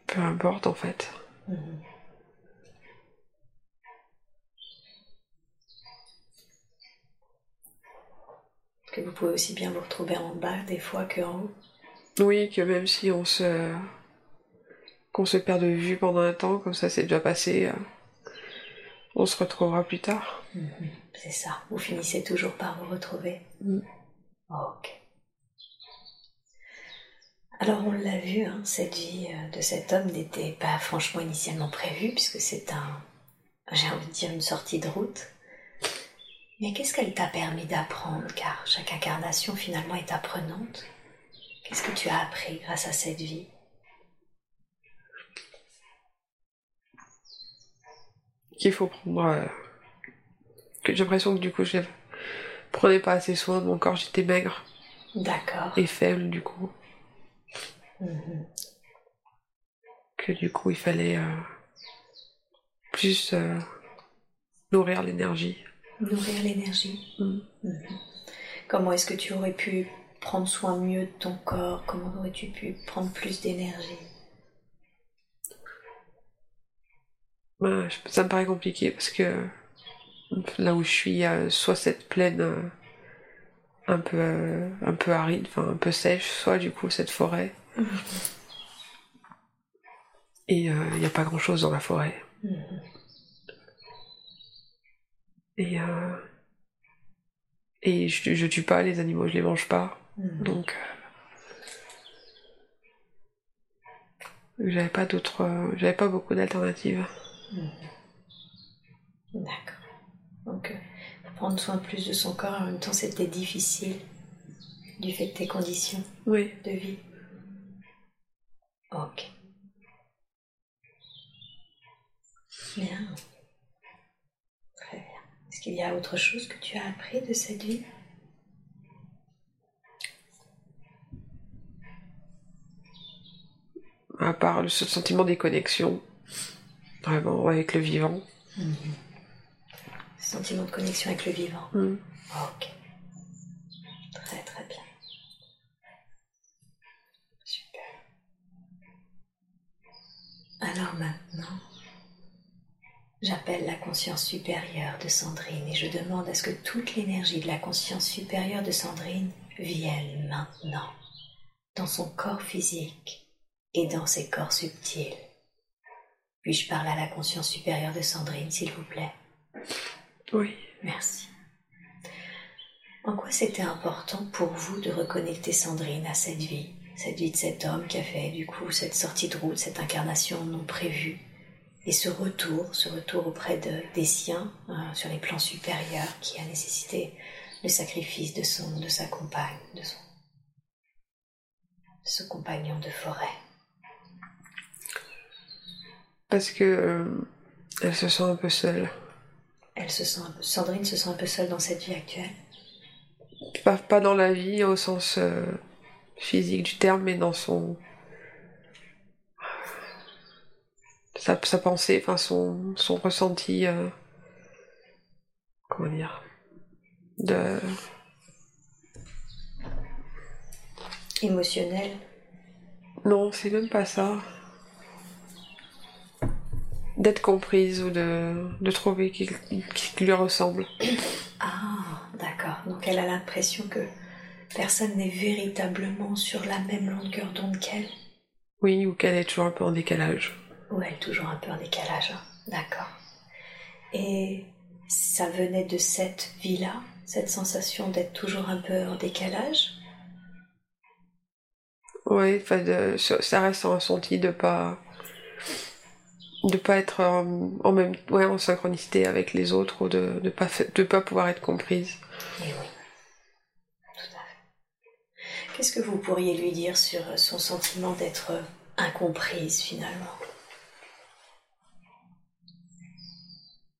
Peu importe en fait. Que vous pouvez aussi bien vous retrouver en bas des fois qu'en haut. Oui, que même si on se. qu'on se perd de vue pendant un temps, comme ça c'est déjà passé, euh, on se retrouvera plus tard. Mhm. C'est ça, vous finissez toujours par vous retrouver. Mm. Ok. Alors on l'a vu, hein, cette vie euh, de cet homme n'était pas franchement initialement prévue, puisque c'est un, j'ai envie de dire, une sortie de route. Mais qu'est-ce qu'elle t'a permis d'apprendre Car chaque incarnation finalement est apprenante? Qu'est-ce que tu as appris grâce à cette vie? Qu'il faut prendre. euh, que j'ai l'impression que du coup je prenais pas assez soin de mon corps, j'étais maigre D'accord. et faible du coup. Mhm. Que du coup il fallait euh, plus euh, nourrir l'énergie. Nourrir l'énergie. Mm. Mhm. Comment est-ce que tu aurais pu prendre soin mieux de ton corps? Comment aurais-tu pu prendre plus d'énergie? Ouais, je- ça me paraît compliqué parce que là où je suis, il y a soit cette plaine euh, un peu un peu aride, enfin un peu sèche, soit du coup cette forêt. Et euh, il n'y a pas grand chose dans la forêt. Et euh, et je, je tue pas les animaux, je les mange pas. Mhm. Donc J'avais pas d'autres. euh, J'avais pas beaucoup d'alternatives. D'accord. Donc, euh, prendre soin plus de son corps, en même temps, c'était difficile du fait de tes conditions Oui. de vie. Ok. Bien. Très bien. Est-ce qu'il y a autre chose que tu as appris de cette vie? À part le ce sentiment des connexions. Vraiment, avec le vivant. Sentiment de connexion avec le vivant. Mm. Ok. Très bien. Super. Alors maintenant, j'appelle la conscience supérieure de Sandrine et je demande à ce que toute l'énergie de la conscience supérieure de Sandrine vienne maintenant dans son corps physique et dans ses corps subtils. Puis-je parler à la conscience supérieure de Sandrine, s'il vous plaît? Oui. Merci. En quoi c'était important pour vous de reconnecter Sandrine à cette vie, cette vie de cet homme qui a fait du coup cette sortie de route, cette incarnation non prévue, et ce retour, ce retour auprès de, des siens hein, sur les plans supérieurs qui a nécessité le sacrifice de son, de sa compagne, de son, de ce compagnon de forêt. Parce que. euh, elle se sent un peu seule. Elle se sent, Sandrine se sent un peu seule dans cette vie actuelle? Pas, pas dans la vie au sens euh, physique du terme, mais dans son. Sa, sa pensée, enfin son, son ressenti. euh, comment dire De. Émotionnelle, Non, c'est même pas ça. D'être comprise ou de, de trouver qui, qui lui ressemble. Ah, d'accord. Donc elle a l'impression que personne n'est véritablement sur la même longueur d'onde qu'elle. Oui, ou qu'elle est toujours un peu en décalage. Ou elle est toujours un peu en décalage. hein. D'accord. Et ça venait de cette vie-là, cette sensation d'être toujours un peu en décalage? De- ça reste un ressenti de pas de pas être en, en même ouais en synchronicité avec les autres ou de de pas de pas pouvoir être comprise. Eh oui. Qu'est-ce que vous pourriez lui dire sur son sentiment d'être incomprise finalement?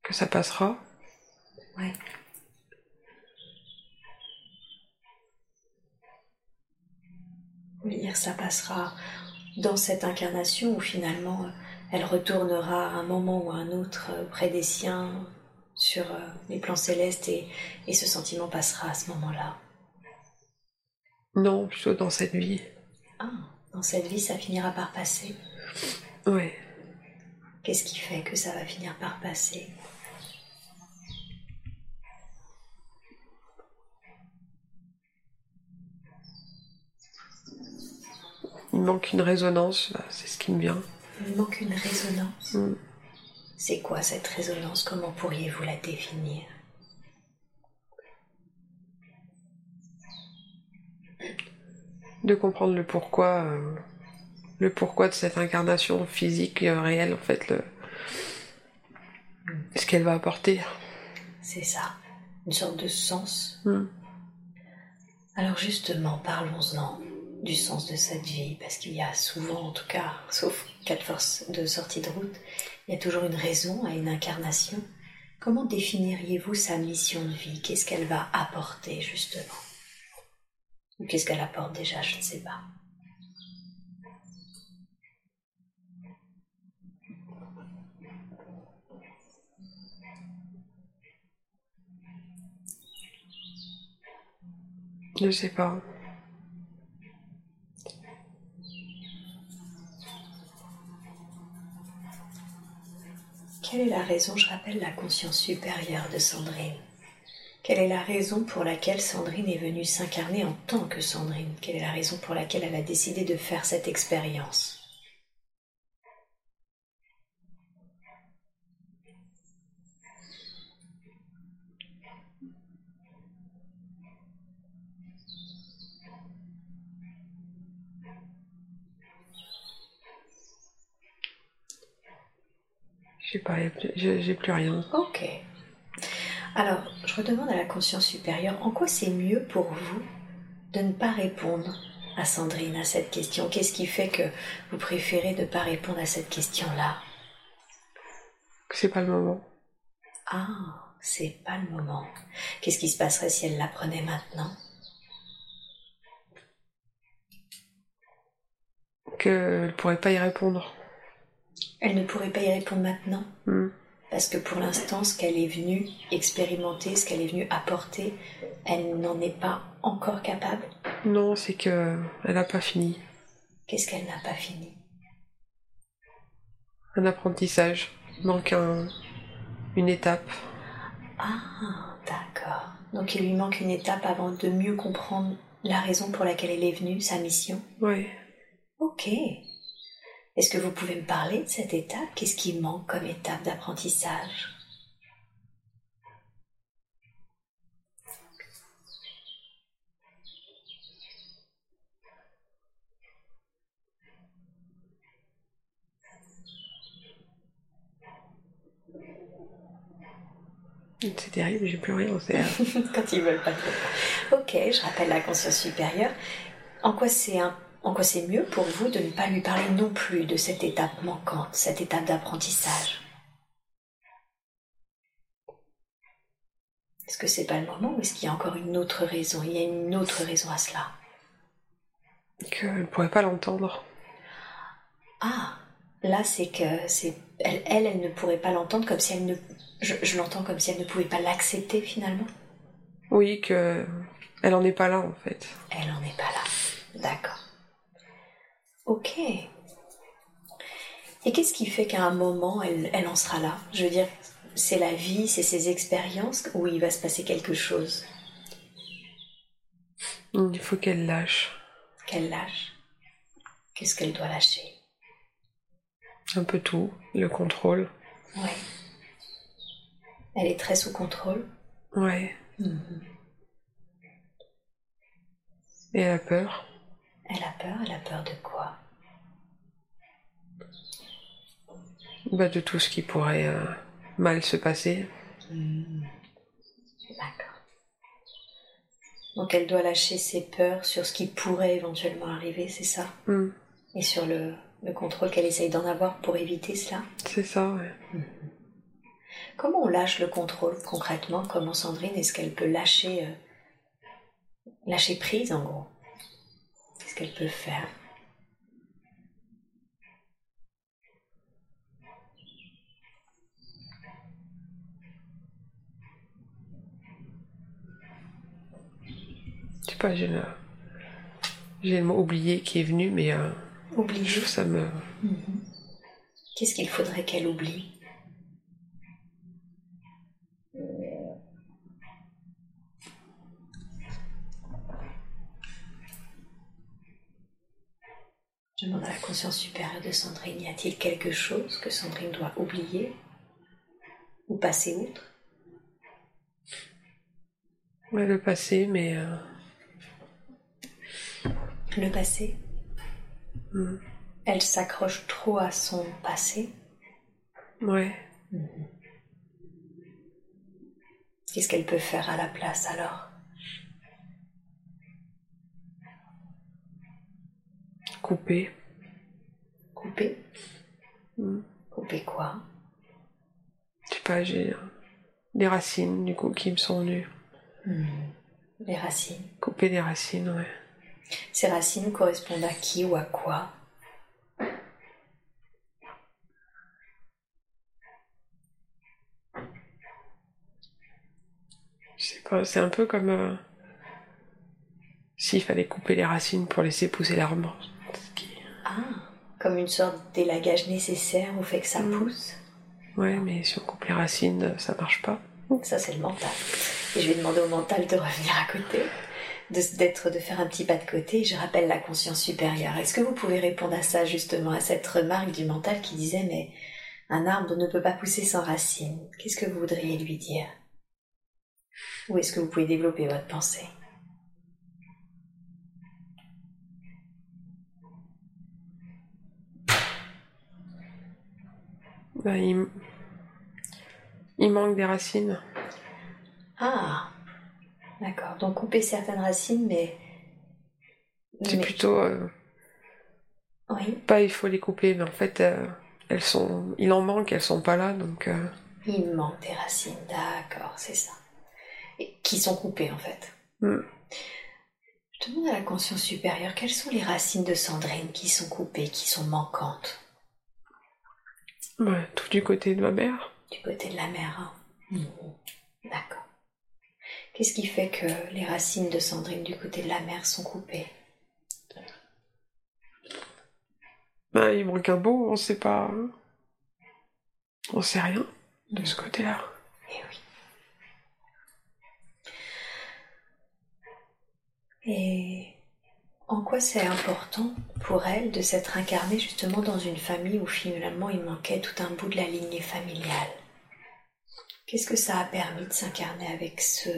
Que ça passera? Ouais. Vous voulez dire ça passera dans cette incarnation où finalement euh, elle retournera à un moment ou à un autre euh, près des siens sur euh, les plans célestes et, et ce sentiment passera à ce moment-là? Non, plutôt dans cette vie. Ah, dans cette vie ça finira par passer. Ouais. Qu'est-ce qui fait que ça va finir par passer? Il manque une résonance, c'est ce qui me vient. Il manque une résonance. Mm. C'est quoi cette résonance? Comment pourriez-vous la définir? De comprendre le pourquoi euh, le pourquoi de cette incarnation physique euh, réelle en fait le ce qu'elle va apporter. C'est ça, une sorte de sens Mm. Alors justement, parlons-en du sens de cette vie, parce qu'il y a souvent, en tout cas, sauf cas de force de sortie de route, il y a toujours une raison à une incarnation. Comment définiriez-vous sa mission de vie? Qu'est-ce qu'elle va apporter justement? Ou qu'est-ce qu'elle apporte déjà Je ne sais pas. Je sais pas. Quelle est la raison, je rappelle, la conscience supérieure de Sandrine? Quelle est la raison pour laquelle Sandrine est venue s'incarner en tant que Sandrine? Quelle est la raison pour laquelle elle a décidé de faire cette expérience? J'ai plus rien. Ok. Alors, je redemande à la conscience supérieure, en quoi c'est mieux pour vous de ne pas répondre à Sandrine à cette question? Qu'est-ce qui fait que vous préférez ne pas répondre à cette question-là? C'est pas le moment. Ah, c'est pas le moment. Qu'est-ce qui se passerait si elle l'apprenait maintenant? Qu'elle ne pourrait pas y répondre. Elle ne pourrait pas y répondre maintenant? Hmm. Parce que pour l'instant, ce qu'elle est venue expérimenter, ce qu'elle est venue apporter, elle n'en est pas encore capable Non, c'est que elle n'a pas fini. Qu'est-ce qu'elle n'a pas fini? Un apprentissage. manque une étape. Ah, d'accord. Donc il lui manque une étape avant de mieux comprendre la raison pour laquelle elle est venue, sa mission? Oui. Ok. Est-ce que vous pouvez me parler de cette étape? Qu'est-ce qui manque comme étape d'apprentissage? C'est terrible, j'ai plus rien. Quand ils veulent pas. Ok, je rappelle la conscience supérieure. En quoi c'est un en quoi c'est mieux pour vous de ne pas lui parler non plus de cette étape manquante, cette étape d'apprentissage? Est-ce que c'est pas le moment ou est-ce qu'il y a encore une autre raison? Il y a une autre raison à cela Qu'elle ne pourrait pas l'entendre. Ah, là c'est que c'est elle, elle, ne pourrait pas l'entendre comme si elle ne. Je, je l'entends comme si elle ne pouvait pas l'accepter finalement. Oui, que elle en est pas là en fait. Elle en est pas là. D'accord. Ok. Et qu'est-ce qui fait qu'à un moment, elle, elle en sera là? Je veux dire, c'est la vie, c'est ses expériences où il va se passer quelque chose? Il faut qu'elle lâche. Qu'elle lâche. Qu'est-ce qu'elle doit lâcher? Un peu tout, le contrôle. Ouais. Elle est très sous contrôle. Ouais. Mhm. Et elle a peur. Elle a peur, elle a peur de quoi? Bah, De tout ce qui pourrait euh, mal se passer. Hmm. D'accord. Donc elle doit lâcher ses peurs sur ce qui pourrait éventuellement arriver, c'est ça? Hmm. Et sur le, contrôle qu'elle essaye d'en avoir pour éviter cela? C'est ça, oui. Hmm. Comment on lâche le contrôle concrètement? Comment Sandrine, est-ce qu'elle peut lâcher, euh, lâcher prise en gros? Qu'elle peut faire. Je sais pas, j'ai le, j'ai le mot oublié qui est venu, mais euh, oublier. ça me. Mhm. Qu'est-ce qu'il faudrait qu'elle oublie? Je demande à la conscience supérieure de Sandrine, y a-t-il quelque chose que Sandrine doit oublier ou passer outre? Ouais, le passé, mais... Euh, le passé? Hmm. Elle s'accroche trop à son passé? Ouais. Hmm. Qu'est-ce qu'elle peut faire à la place alors? Couper. Couper hmm. Couper quoi? Je sais pas, j'ai des racines du coup qui me sont venues. Hmm. Les racines. Couper des racines, ouais. Ces racines correspondent à qui ou à quoi? Je sais pas, c'est un peu comme euh, s'il fallait couper les racines pour laisser pousser l'arbre. Ah, comme une sorte d'élagage nécessaire au fait que ça mm. pousse. Ouais, mais si on coupe les racines, ça marche pas. Ça, c'est le mental. Et je vais demander au mental de revenir à côté, d'être, de, faire un petit pas de côté. Je rappelle la conscience supérieure. Est-ce que vous pouvez répondre à ça, justement, à cette remarque du mental qui disait, mais un arbre ne peut pas pousser sans racines. Qu'est-ce que vous voudriez lui dire? Ou est-ce que vous pouvez développer votre pensée? Bah, il, il manque des racines. Ah, d'accord. Donc couper certaines racines, mais. C'est mais- plutôt euh, Oui, pas il faut les couper, mais en fait euh, elles sont, il en manque, elles sont pas là, donc euh, il manque des racines, d'accord, c'est ça. Et qui sont coupées en fait. Hmm. Je demande à la conscience supérieure quelles sont les racines de Sandrine qui sont coupées, qui sont manquantes? Ouais, tout du côté de ma mère. du côté de la mère. hein. Mhm. D'accord. Qu'est-ce qui fait que les racines de Sandrine du côté de la mère sont coupées? Ben, il manque un bout, on sait pas, on sait rien de ce côté-là. Eh oui. Et en quoi c'est important pour elle de s'être incarnée justement dans une famille où finalement il manquait tout un bout de la lignée familiale? Qu'est-ce que ça a permis de s'incarner avec ce,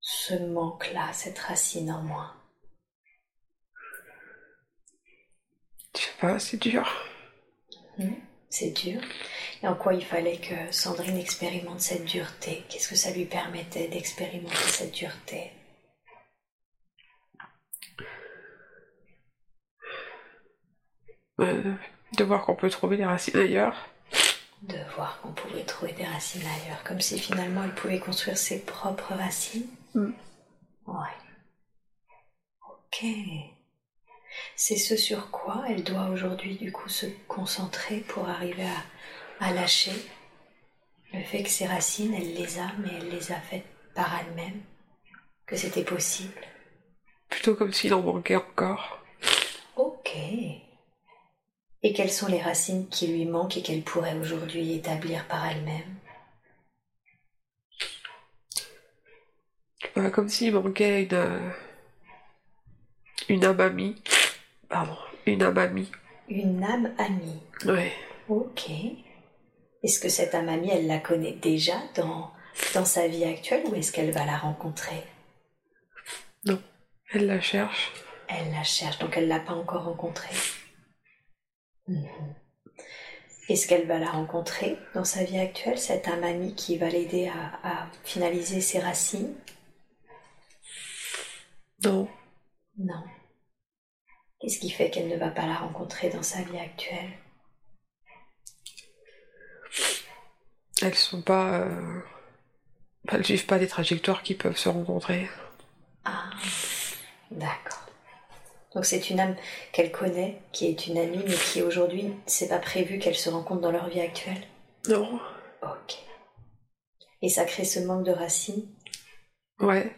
ce manque-là, cette racine en moins Je sais pas, c'est dur. Hmm, C'est dur. Et en quoi il fallait que Sandrine expérimente cette dureté? Qu'est-ce que ça lui permettait d'expérimenter cette dureté? Euh, de voir qu'on peut trouver des racines ailleurs. de voir qu'on pouvait trouver des racines ailleurs, comme si finalement elle pouvait construire ses propres racines. Mm. Ouais. Ok. C'est ce sur quoi elle doit aujourd'hui du coup se concentrer pour arriver à, à lâcher le fait que ses racines, elle les a, mais elle les a faites par elle-même, que c'était possible. Plutôt comme s'il en manquait encore. Ok. Et quelles sont les racines qui lui manquent et qu'elle pourrait aujourd'hui établir par elle-même? Comme s'il manquait une. euh, Une amamie. Pardon, une amamie. Une âme amie. Ouais. Ok. Est-ce que cette âme amie, elle la connaît déjà dans, dans sa vie actuelle ou est-ce qu'elle va la rencontrer? Elle la cherche. Elle la cherche, donc elle l'a pas encore rencontrée. Mhm. Est-ce qu'elle va la rencontrer dans sa vie actuelle, cette âme amie qui va l'aider à, à finaliser ses racines? Non. Non. Qu'est-ce qui fait qu'elle ne va pas la rencontrer dans sa vie actuelle? Elles sont pas. euh, Elles suivent pas des trajectoires qui peuvent se rencontrer. Ah, d'accord. Donc c'est une âme qu'elle connaît, qui est une amie, mais qui aujourd'hui, c'est pas prévu qu'elle se rencontre dans leur vie actuelle. Non. Ok. Et ça crée ce manque de racines. Ouais.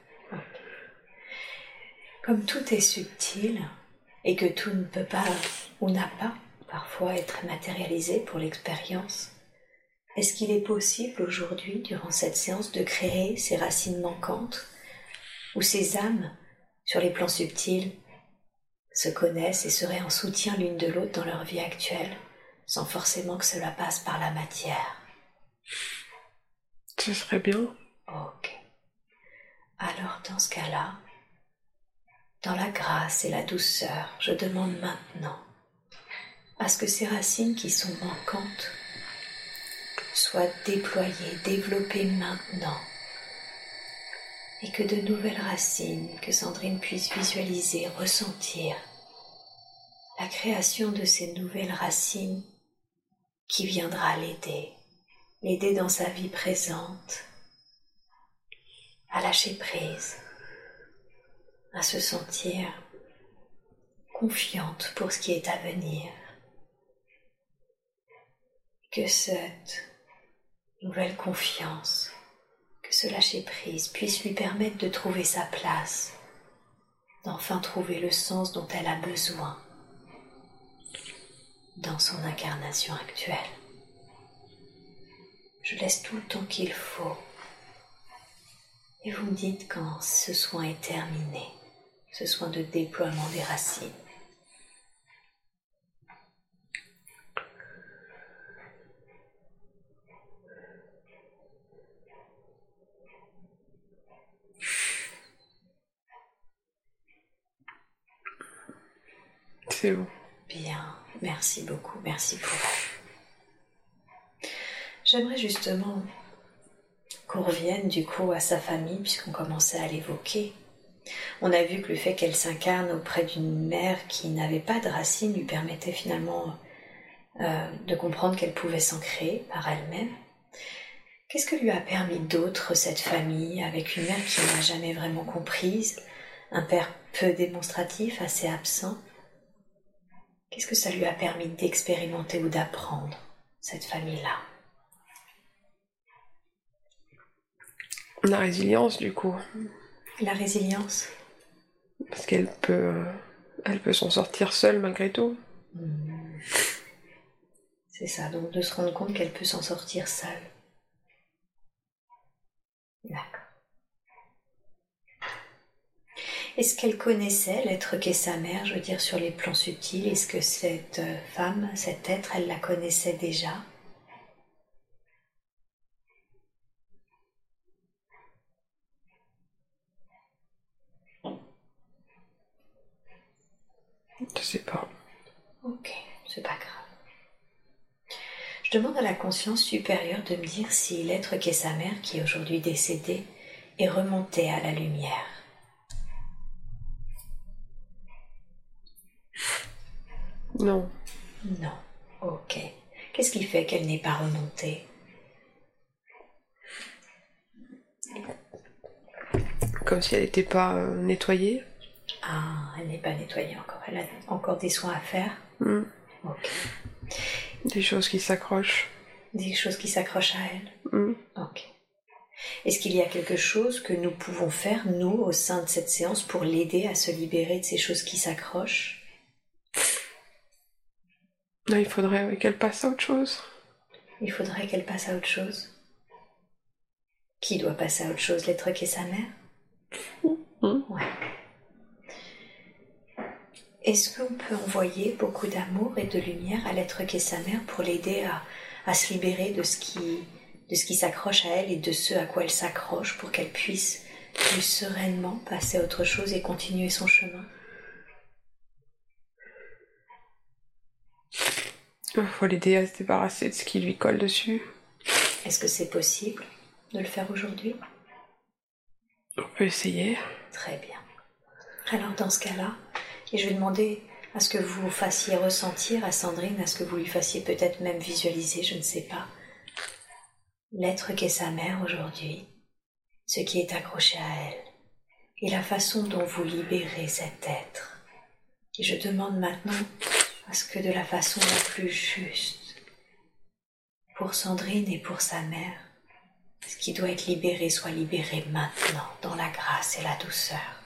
Comme tout est subtil et que tout ne peut pas ou n'a pas parfois être matérialisé pour l'expérience, est-ce qu'il est possible aujourd'hui, durant cette séance, de créer ces racines manquantes où ces âmes, sur les plans subtils, se connaissent et seraient en soutien l'une de l'autre dans leur vie actuelle, sans forcément que cela passe par la matière Ce serait bien. Ok. Alors, dans ce cas-là, dans la grâce et la douceur, je demande maintenant à ce que ces racines qui sont manquantes soient déployées, développées maintenant, et que de nouvelles racines, que Sandrine puisse visualiser, ressentir, la création de ces nouvelles racines qui viendra l'aider, l'aider dans sa vie présente, à lâcher prise, à se sentir confiante pour ce qui est à venir. Que cette nouvelle confiance, que ce lâcher prise puisse lui permettre de trouver sa place, d'enfin trouver le sens dont elle a besoin dans son incarnation actuelle. Je laisse tout le temps qu'il faut et vous me dites quand ce soin est terminé, ce soin de déploiement des racines. C'est bon. Bien, merci beaucoup, merci elle. J'aimerais justement qu'on revienne du coup à sa famille, puisqu'on commençait à l'évoquer. On a vu que le fait qu'elle s'incarne auprès d'une mère qui n'avait pas de racines lui permettait finalement euh, de comprendre qu'elle pouvait s'ancrer par elle-même. Qu'est-ce que lui a permis d'autre cette famille avec une mère qui n'a jamais vraiment comprise, un père peu démonstratif, assez absent Qu'est-ce que ça lui a permis d'expérimenter ou d'apprendre, cette famille-là? La résilience, du coup. La résilience? Parce qu'elle peut, elle peut s'en sortir seule malgré tout. Hmm. C'est ça, donc de se rendre compte qu'elle peut s'en sortir seule. D'accord. Est-ce qu'elle connaissait l'être qu'est sa mère, je veux dire sur les plans subtils? Est-ce que cette femme, cet être, elle la connaissait déjà? Je sais pas. Ok, c'est pas grave. Je demande à la conscience supérieure de me dire si l'être qu'est sa mère, qui est aujourd'hui décédée, est remonté à la lumière. Non. Non. Ok. Qu'est-ce qui fait qu'elle n'est pas remontée? Comme si elle n'était pas euh, nettoyée. Ah, elle n'est pas nettoyée encore. Elle a encore des soins à faire? Hmm. Ok. Des choses qui s'accrochent. Des choses qui s'accrochent à elle? Hmm. Ok. Est-ce qu'il y a quelque chose que nous pouvons faire, nous, au sein de cette séance, pour l'aider à se libérer de ces choses qui s'accrochent? Non, il faudrait qu'elle passe à autre chose. Il faudrait qu'elle passe à autre chose. Qui doit passer à autre chose L'être qui est sa mère? Hmm. Ouais. Est-ce qu'on peut envoyer beaucoup d'amour et de lumière à l'être qui est sa mère pour l'aider à, à se libérer de ce qui, de ce qui s'accroche à elle et de ce à quoi elle s'accroche pour qu'elle puisse plus sereinement passer à autre chose et continuer son chemin? Il faut l'aider à se débarrasser de ce qui lui colle dessus. Est-ce que c'est possible de le faire aujourd'hui? On peut essayer. Très bien. Alors dans ce cas-là, et je vais demander à ce que vous fassiez ressentir à Sandrine, à ce que vous lui fassiez peut-être même visualiser, je ne sais pas, l'être qu'est sa mère aujourd'hui, ce qui est accroché à elle, et la façon dont vous libérez cet être. Et je demande maintenant à ce que de la façon la plus juste, pour Sandrine et pour sa mère, ce qui doit être libéré soit libéré maintenant, dans la grâce et la douceur.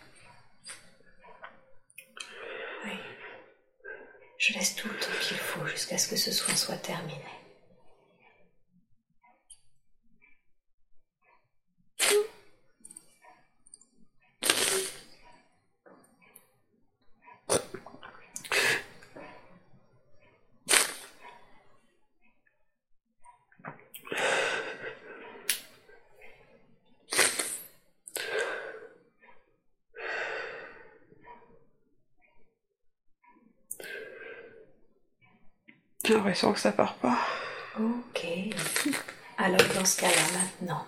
Oui. Je laisse tout le temps qu'il faut jusqu'à ce que ce soin soit terminé. J'ai l'impression que ça part pas. Ok. Alors dans ce cas-là, maintenant,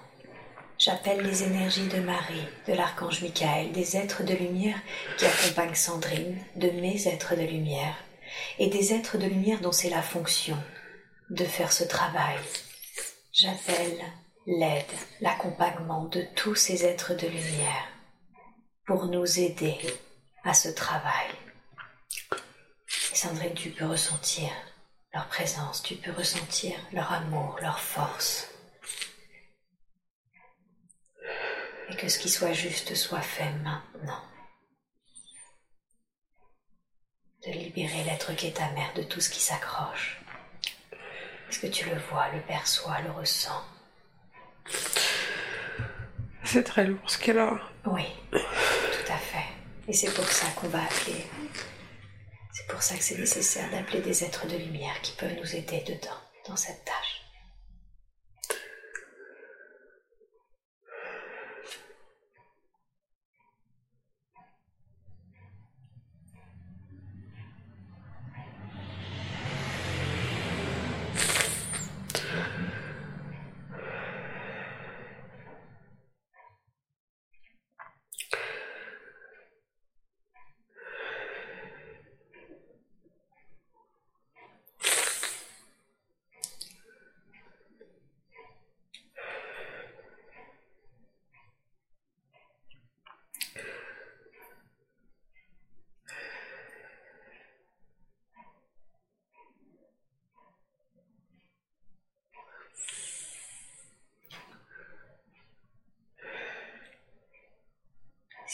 j'appelle les énergies de Marie, de l'archange Michael, des êtres de lumière qui accompagnent Sandrine, de mes êtres de lumière, et des êtres de lumière dont c'est la fonction de faire ce travail. J'appelle l'aide, l'accompagnement de tous ces êtres de lumière pour nous aider à ce travail. Sandrine, tu peux ressentir leur présence, tu peux ressentir leur amour, leur force. Et que ce qui soit juste soit fait maintenant. De libérer l'être qui est ta mère de tout ce qui s'accroche. Est-ce que tu le vois, le perçois, le ressens? C'est très lourd ce qu'elle a. Oui, tout à fait. Et c'est pour ça qu'on va appeler c'est pour ça que c'est nécessaire d'appeler des êtres de lumière qui peuvent nous aider dedans, dans cette tâche.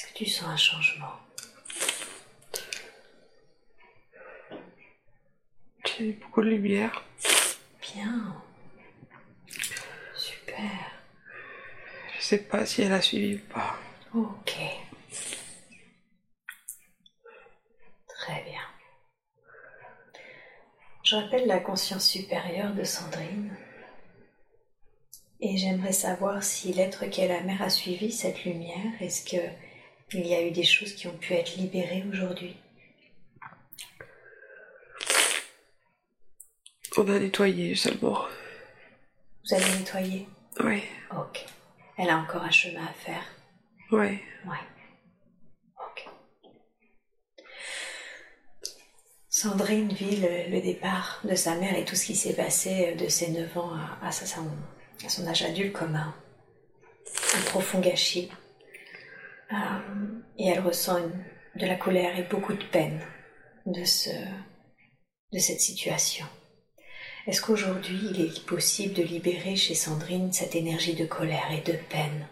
que tu sens un changement J'ai beaucoup de lumière. Bien. Super. Je sais pas si elle a suivi ou pas. Ok. Très bien. Je rappelle la conscience supérieure de Sandrine. Et j'aimerais savoir si l'être qu'est la mère a suivi cette lumière. Est-ce qu'il y a eu des choses qui ont pu être libérées aujourd'hui On a nettoyé seulement. Vous avez nettoyé? Oui. Ok. Elle a encore un chemin à faire? Oui. Ouais. Ok. Sandrine vit le, départ de sa mère et tout ce qui s'est passé de ses 9 ans à, à, son, à son, âge adulte comme un, un profond gâchis. Euh, et elle ressent une, de la colère et beaucoup de peine de, ce, de cette situation. Est-ce qu'aujourd'hui il est possible de libérer chez Sandrine cette énergie de colère et de peine?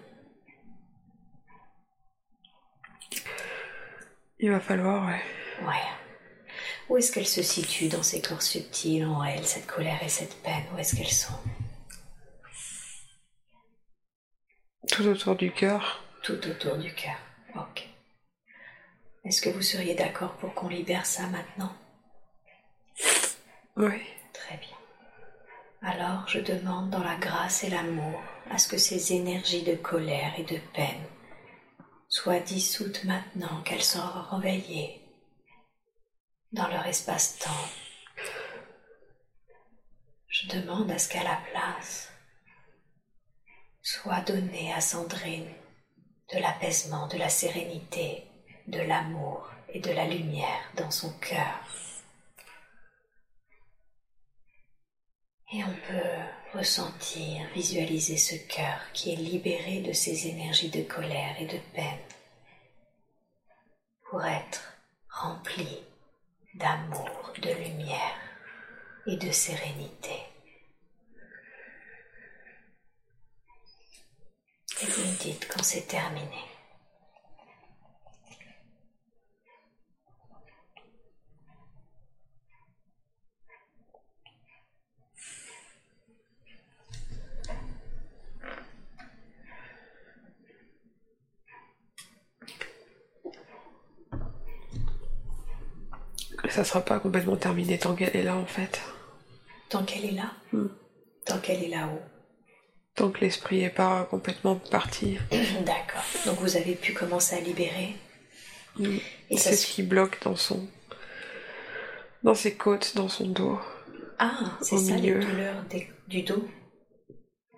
Il va falloir, ouais. Ouais. Où est-ce qu'elle se situe dans ces corps subtils en elle, cette colère et cette peine? Où est-ce qu'elles sont? Tout autour du cœur. Tout autour du cœur. Ok. Est-ce que vous seriez d'accord pour qu'on libère ça maintenant? Oui. Très bien. Alors je demande dans la grâce et l'amour à ce que ces énergies de colère et de peine soient dissoutes maintenant qu'elles sont réveillées dans leur espace-temps. Je demande à ce qu'à la place soit donné à Sandrine de l'apaisement, de la sérénité, de l'amour et de la lumière dans son cœur. Et on peut ressentir, visualiser ce cœur qui est libéré de ces énergies de colère et de peine pour être rempli d'amour, de lumière et de sérénité. Et vous me dites quand c'est terminé. ça sera pas complètement terminé tant qu'elle est là en fait. Tant qu'elle est là? Hmm. Tant qu'elle est là-haut Tant que l'esprit est pas complètement parti. D'accord. Donc vous avez pu commencer à libérer. Et c'est ce qui bloque dans son. dans ses côtes, dans son dos. Ah, c'est ça les douleurs du dos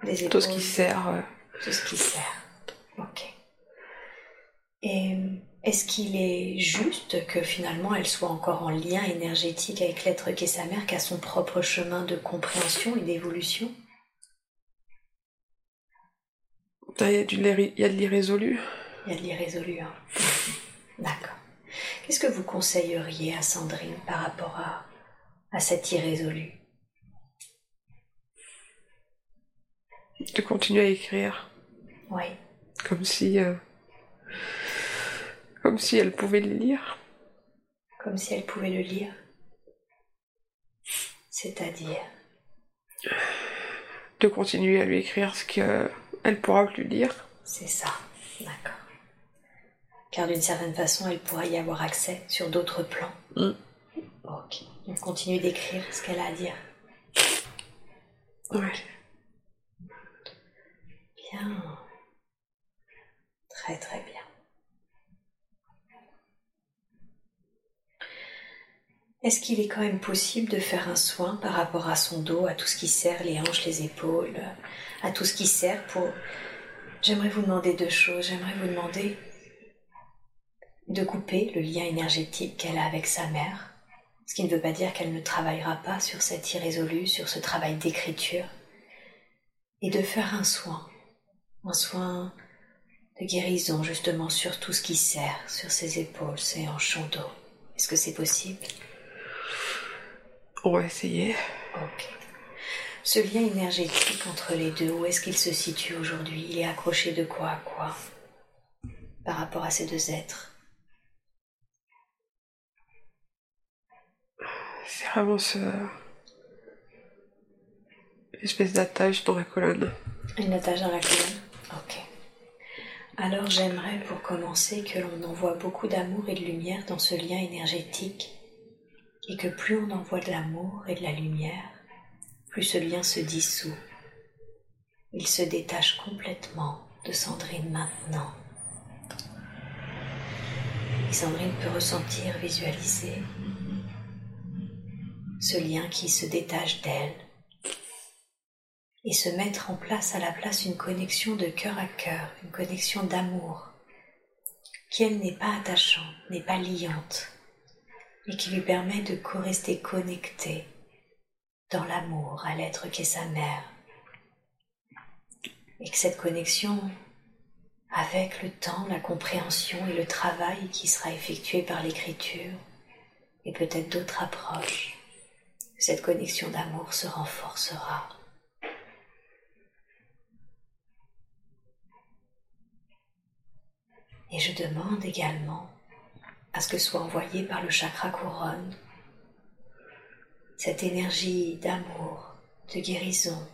Des épaules Tout ce qui sert. Tout ce qui sert. Ok. Et est-ce qu'il est juste que finalement elle soit encore en lien énergétique avec l'être qui est sa mère, qui a son propre chemin de compréhension et d'évolution? Il y, a de l'irrésolu. Il y a de l'irrésolu, hein. D'accord. Qu'est-ce que vous conseilleriez à Sandrine par rapport à, à cet irrésolu De continuer à écrire. Oui. Comme si. Euh, comme si elle pouvait le lire. Comme si elle pouvait le lire. C'est-à-dire? De continuer à lui écrire ce qu'elle pourra plus lire. C'est ça, d'accord. Car d'une certaine façon, elle pourra y avoir accès sur d'autres plans. Mm. Ok. Donc continue d'écrire ce qu'elle a à dire. Ouais. Bien. Très très bien. Est-ce qu'il est quand même possible de faire un soin par rapport à son dos, à tout ce qui sert les hanches, les épaules, à tout ce qui sert pour... J'aimerais vous demander deux choses. J'aimerais vous demander de couper le lien énergétique qu'elle a avec sa mère, ce qui ne veut pas dire qu'elle ne travaillera pas sur cette irrésolu, sur ce travail d'écriture, et de faire un soin, un soin de guérison justement sur tout ce qui sert, sur ses épaules, ses son dos. Est-ce que c'est possible? On va essayer. Ok. Ce lien énergétique entre les deux, où est-ce qu'il se situe aujourd'hui? Il est accroché de quoi à quoi? Par rapport à ces deux êtres? C'est vraiment ce. espèce d'attache dans la colonne. Une attache dans la colonne? Ok. Alors j'aimerais pour commencer que l'on envoie beaucoup d'amour et de lumière dans ce lien énergétique et que plus on envoie de l'amour et de la lumière, plus ce lien se dissout. Il se détache complètement de Sandrine maintenant. Et Sandrine peut ressentir, visualiser ce lien qui se détache d'elle et se mettre en place à la place une connexion de cœur à cœur, une connexion d'amour, qui elle n'est pas attachante, n'est pas liante, et qui lui permet de co-rester connecté dans l'amour à l'être qu'est sa mère. Et que cette connexion, avec le temps, la compréhension et le travail qui sera effectué par l'écriture, et peut-être d'autres approches, cette connexion d'amour se renforcera. Et je demande également à ce que soit envoyé par le chakra couronne cette énergie d'amour, de guérison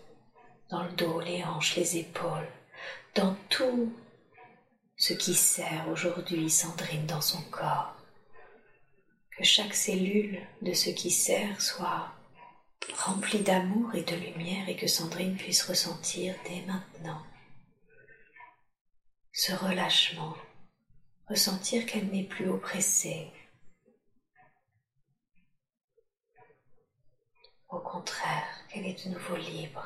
dans le dos, les hanches, les épaules, dans tout ce qui sert aujourd'hui Sandrine dans son corps. Que chaque cellule de ce qui sert soit remplie d'amour et de lumière et que Sandrine puisse ressentir dès maintenant ce relâchement ressentir qu'elle n'est plus oppressée. Au contraire, qu'elle est de nouveau libre,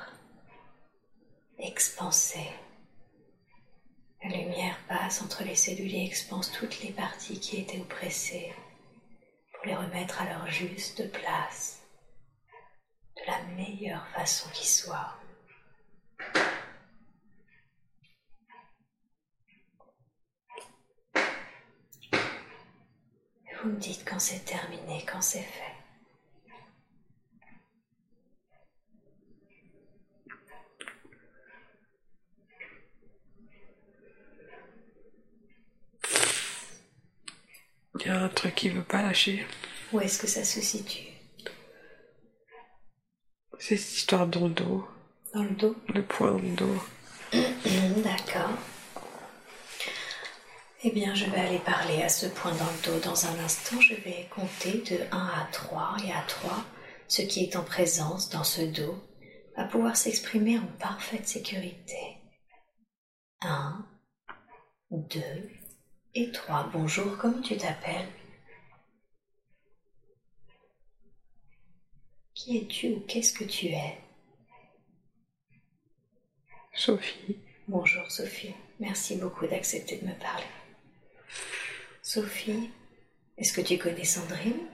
expansée. La lumière passe entre les cellules et expanse toutes les parties qui étaient oppressées pour les remettre à leur juste place de la meilleure façon qui soit. Vous me dites quand c'est terminé, quand c'est fait. Il y a un truc qui veut pas lâcher. Où est-ce que ça se situe C'est cette histoire dans le dos. Dans le dos Le point dans le dos. D'accord. Eh bien, je vais aller parler à ce point dans le dos dans un instant. Je vais compter de 1 à 3 et à 3, ce qui est en présence dans ce dos va pouvoir s'exprimer en parfaite sécurité. 1, 2 et 3. Bonjour, comment tu t'appelles? Qui es-tu ou qu'est-ce que tu es? Sophie. Bonjour Sophie, merci beaucoup d'accepter de me parler. Sophie, est-ce que tu connais Sandrine?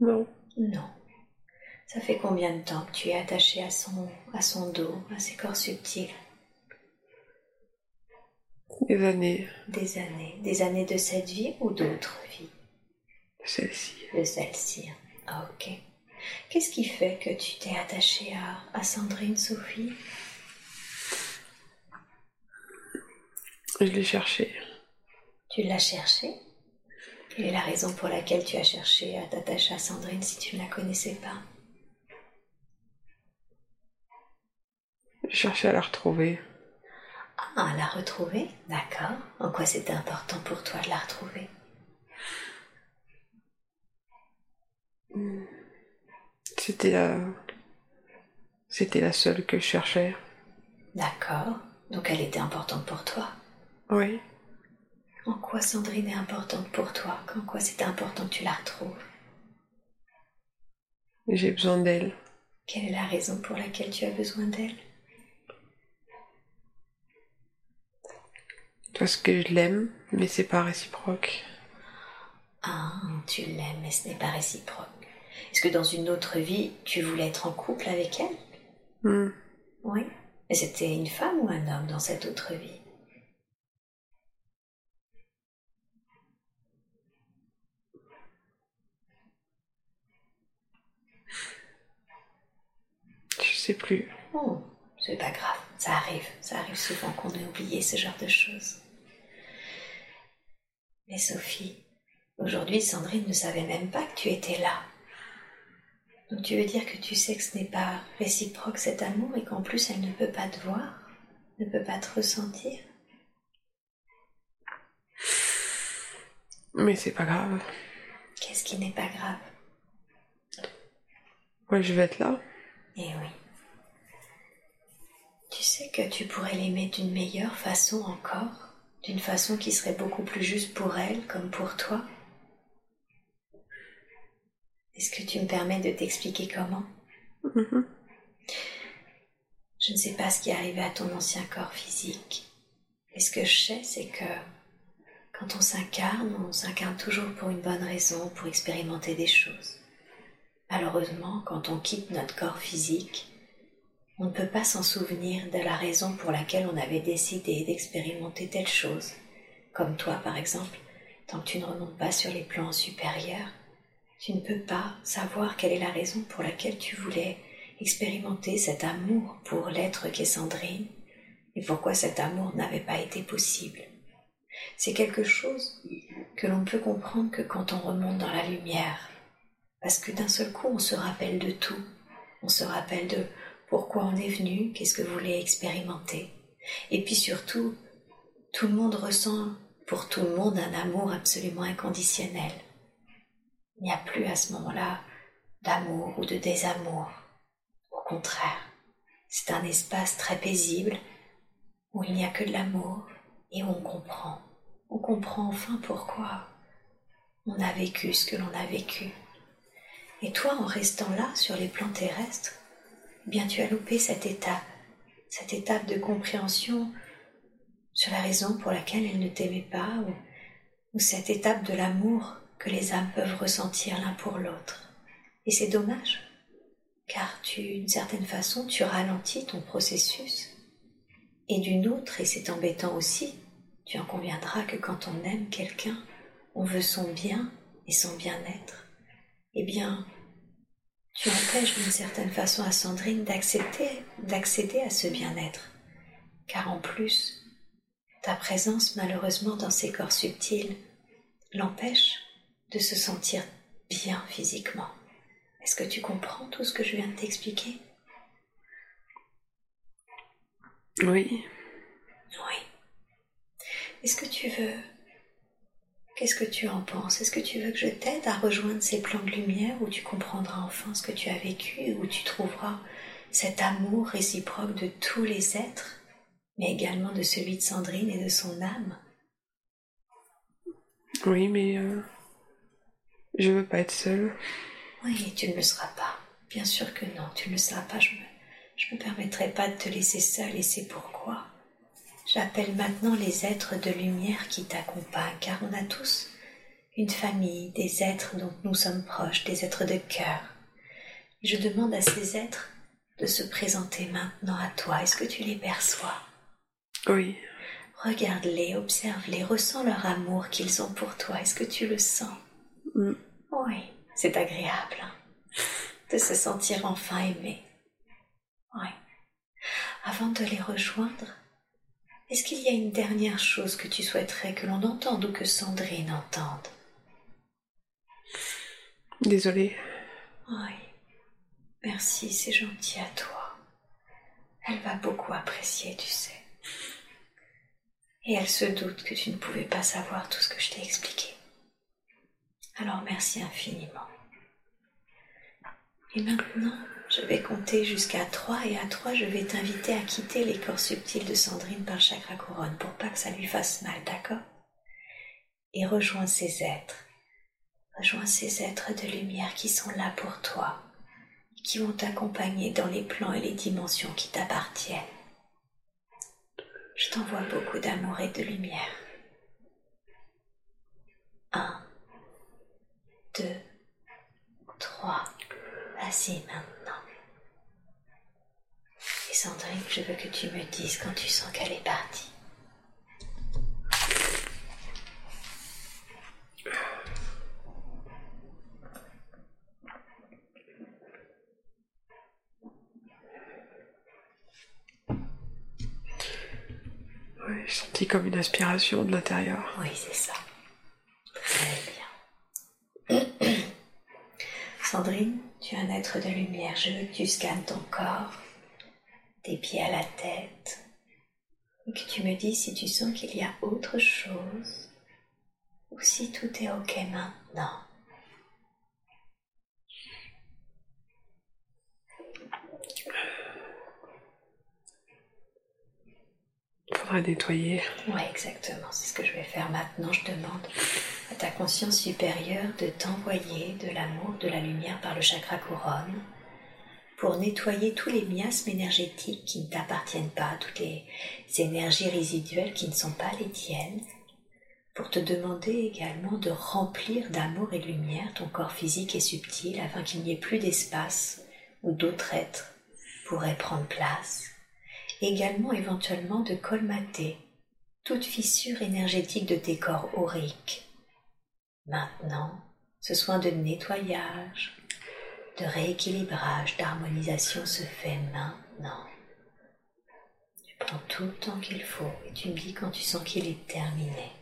Non. Non. Ça fait combien de temps que tu es attachée à son, à son dos, à ses corps subtils? Des années. Des années. Des années de cette vie ou d'autres vies? Celle-ci. De celle-ci. Ah, ok. Qu'est-ce qui fait que tu t'es attachée à, à Sandrine, Sophie? Je l'ai cherché. Tu l'as cherché Quelle est la raison pour laquelle tu as cherché à t'attacher à Sandrine si tu ne la connaissais pas? J'ai cherché à la retrouver. Ah, la retrouver D'accord. En quoi c'était important pour toi de la retrouver? C'était la... C'était la seule que je cherchais. D'accord. Donc elle était importante pour toi? Oui. En quoi Sandrine est importante pour toi? En quoi c'était important que tu la retrouves? J'ai besoin d'elle. Quelle est la raison pour laquelle tu as besoin d'elle? Parce que je l'aime, mais c'est pas réciproque. Ah, tu l'aimes, mais ce n'est pas réciproque. Est-ce que dans une autre vie, tu voulais être en couple avec elle? Hmm. Oui. Mais c'était une femme ou un homme dans cette autre vie? Je sais plus. Oh, c'est pas grave, ça arrive. Ça arrive souvent qu'on ait oublié ce genre de choses. Mais Sophie, aujourd'hui Sandrine ne savait même pas que tu étais là. Donc tu veux dire que tu sais que ce n'est pas réciproque cet amour et qu'en plus elle ne peut pas te voir, ne peut pas te ressentir? Mais c'est pas grave. Qu'est-ce qui n'est pas grave? Ouais, je vais être là. Eh oui. Tu sais que tu pourrais l'aimer d'une meilleure façon encore, d'une façon qui serait beaucoup plus juste pour elle comme pour toi. Est-ce que tu me permets de t'expliquer comment? Mhm. Je ne sais pas ce qui est arrivé à ton ancien corps physique. Mais ce que je sais, c'est que quand on s'incarne, on s'incarne toujours pour une bonne raison, pour expérimenter des choses. Malheureusement, quand on quitte notre corps physique, on ne peut pas s'en souvenir de la raison pour laquelle on avait décidé d'expérimenter telle chose. Comme toi, par exemple, tant que tu ne remontes pas sur les plans supérieurs, tu ne peux pas savoir quelle est la raison pour laquelle tu voulais expérimenter cet amour pour l'être qu'est Sandrine et pourquoi cet amour n'avait pas été possible. C'est quelque chose que l'on peut comprendre que quand on remonte dans la lumière, parce que d'un seul coup on se rappelle de tout, on se rappelle de pourquoi on est venu, qu'est-ce que vous voulez expérimenter, et puis surtout, tout le monde ressent pour tout le monde un amour absolument inconditionnel. Il n'y a plus à ce moment-là d'amour ou de désamour. Au contraire, c'est un espace très paisible où il n'y a que de l'amour et où on comprend. On comprend enfin pourquoi on a vécu ce que l'on a vécu. Et toi, en restant là sur les plans terrestres, bien tu as loupé cette étape, cette étape de compréhension sur la raison pour laquelle elle ne t'aimait pas ou, cette étape de l'amour que les âmes peuvent ressentir l'un pour l'autre. Et c'est dommage, car tu, d'une certaine façon, tu ralentis ton processus. Et d'une autre, et c'est embêtant aussi, tu en conviendras que quand on aime quelqu'un, on veut son bien et son bien-être. Eh bien, tu empêches d'une certaine façon à Sandrine d'accepter, d'accéder à ce bien-être. Car en plus, ta présence malheureusement dans ces corps subtils l'empêche de se sentir bien physiquement. Est-ce que tu comprends tout ce que je viens de t'expliquer? Oui. Oui. Est-ce que tu veux... Qu'est-ce que tu en penses? Est-ce que tu veux que je t'aide à rejoindre ces plans de lumière où tu comprendras enfin ce que tu as vécu et où tu trouveras cet amour réciproque de tous les êtres, mais également de celui de Sandrine et de son âme? Oui, mais euh, je veux pas être seule. Oui, tu ne le seras pas. Bien sûr que non, tu ne le seras pas. Je me, je me permettrai pas de te laisser seule et c'est pourquoi j'appelle maintenant les êtres de lumière qui t'accompagnent, car on a tous une famille, des êtres dont nous sommes proches, des êtres de cœur. Je demande à ces êtres de se présenter maintenant à toi. Est-ce que tu les perçois? Oui. Regarde-les, observe-les, ressens leur amour qu'ils ont pour toi. Est-ce que tu le sens? Mm. Oui, c'est agréable hein, de se sentir enfin aimé. Oui. Avant de les rejoindre, est-ce qu'il y a une dernière chose que tu souhaiterais que l'on entende ou que Sandrine entende? Désolée. Oui. Merci, c'est gentil à toi. Elle va beaucoup apprécier, tu sais. Et elle se doute que tu ne pouvais pas savoir tout ce que je t'ai expliqué. Alors merci infiniment. Et maintenant, je vais compter jusqu'à trois et à trois, je vais t'inviter à quitter les corps subtils de Sandrine par chakra couronne pour pas que ça lui fasse mal, d'accord? Et rejoins ces êtres. Rejoins ces êtres de lumière qui sont là pour toi, qui vont t'accompagner dans les plans et les dimensions qui t'appartiennent. Je t'envoie beaucoup d'amour et de lumière. Un, deux, trois. Vas-y maintenant. Sandrine, je veux que tu me dises quand tu sens qu'elle est partie. Oui, j'ai senti comme une aspiration de l'intérieur. Oui, c'est ça. Très bien. Sandrine, tu es un être de lumière. Je veux que tu scannes ton corps tes pieds à la tête, et que tu me dises si tu sens qu'il y a autre chose ou si tout est ok maintenant. Faudrait nettoyer. Oui, exactement. C'est ce que je vais faire maintenant. Je demande à ta conscience supérieure de t'envoyer de l'amour, de la lumière par le chakra couronne pour nettoyer tous les miasmes énergétiques qui ne t'appartiennent pas, toutes les énergies résiduelles qui ne sont pas les tiennes, pour te demander également de remplir d'amour et de lumière ton corps physique et subtil afin qu'il n'y ait plus d'espace où d'autres êtres pourraient prendre place. Également éventuellement de colmater toute fissure énergétique de tes corps auriques. Maintenant, ce soin de nettoyage, de rééquilibrage, d'harmonisation se fait maintenant. Tu prends tout le temps qu'il faut et tu me dis quand tu sens qu'il est terminé.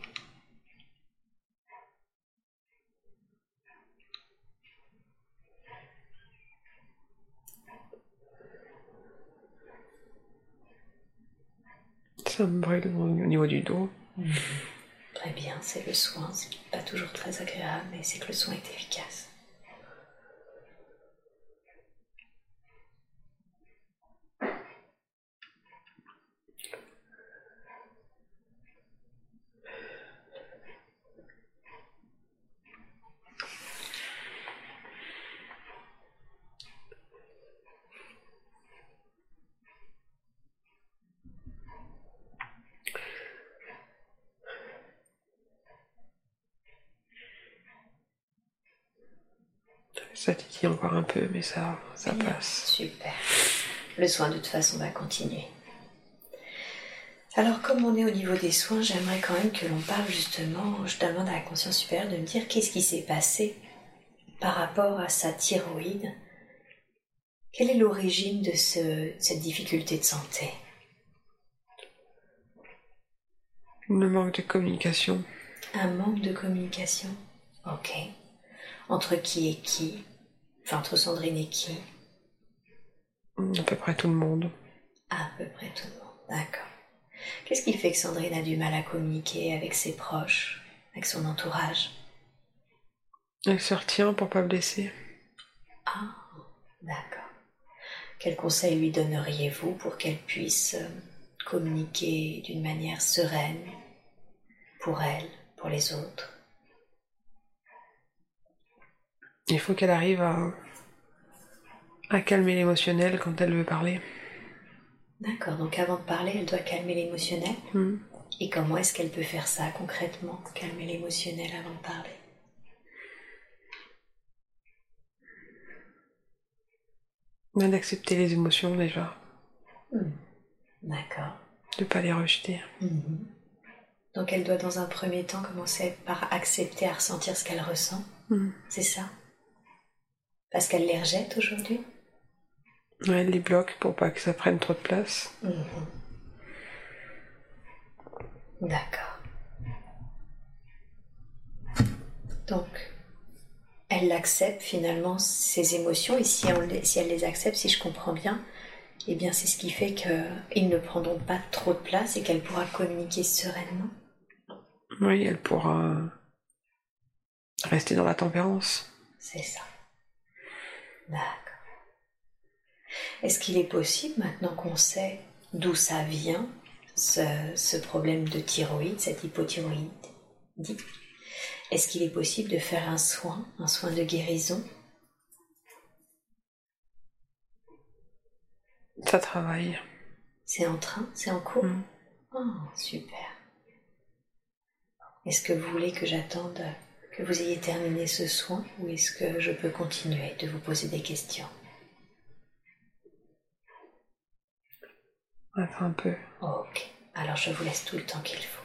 Ça me brûle au niveau du dos. Très bien, c'est le soin, c'est pas toujours très agréable, mais c'est que le soin est efficace. Ça titille encore un peu, mais ça, ça passe. Super. Le soin de toute façon va continuer. Alors comme on est au niveau des soins, j'aimerais quand même que l'on parle justement, je demande à la conscience supérieure de me dire qu'est-ce qui s'est passé par rapport à sa thyroïde. Quelle est l'origine de ce- cette difficulté de santé? Le manque de communication. Un manque de communication Ok. Entre qui et qui? Enfin, entre Sandrine et qui À peu près tout le monde. À peu près tout le monde, d'accord. Qu'est-ce qui fait que Sandrine a du mal à communiquer avec ses proches, avec son entourage? Elle se retient pour pas blesser. Ah, d'accord. Quel conseil lui donneriez-vous pour qu'elle puisse euh, communiquer d'une manière sereine pour elle, pour les autres? Il faut qu'elle arrive à, à calmer l'émotionnel quand elle veut parler. D'accord, donc avant de parler, elle doit calmer l'émotionnel. Hmm. Et comment est-ce qu'elle peut faire ça concrètement, calmer l'émotionnel avant de parler? D'accepter les émotions déjà. Hmm, D'accord. De pas les rejeter. Mhm. Donc elle doit dans un premier temps commencer par accepter à ressentir ce qu'elle ressent, Hmm. c'est ça? Parce qu'elle les rejette aujourd'hui Ouais, elle les bloque pour pas que ça prenne trop de place. Mhm. D'accord. Donc, elle accepte finalement ses émotions et si, on les- si elle les accepte, si je comprends bien, eh bien c'est ce qui fait qu'ils ne prendront pas trop de place et qu'elle pourra communiquer sereinement. Oui, elle pourra rester dans la tempérance. C'est ça. D'accord. Est-ce qu'il est possible, maintenant qu'on sait d'où ça vient, ce, ce problème de thyroïde, cette hypothyroïdie, est-ce qu'il est possible de faire un soin, un soin de guérison? Ça travaille. C'est en train C'est en cours? Oh, super. Est-ce que vous voulez que j'attende que vous ayez terminé ce soin ou est-ce que je peux continuer de vous poser des questions? Attends un peu. Ok, alors je vous laisse tout le temps qu'il faut.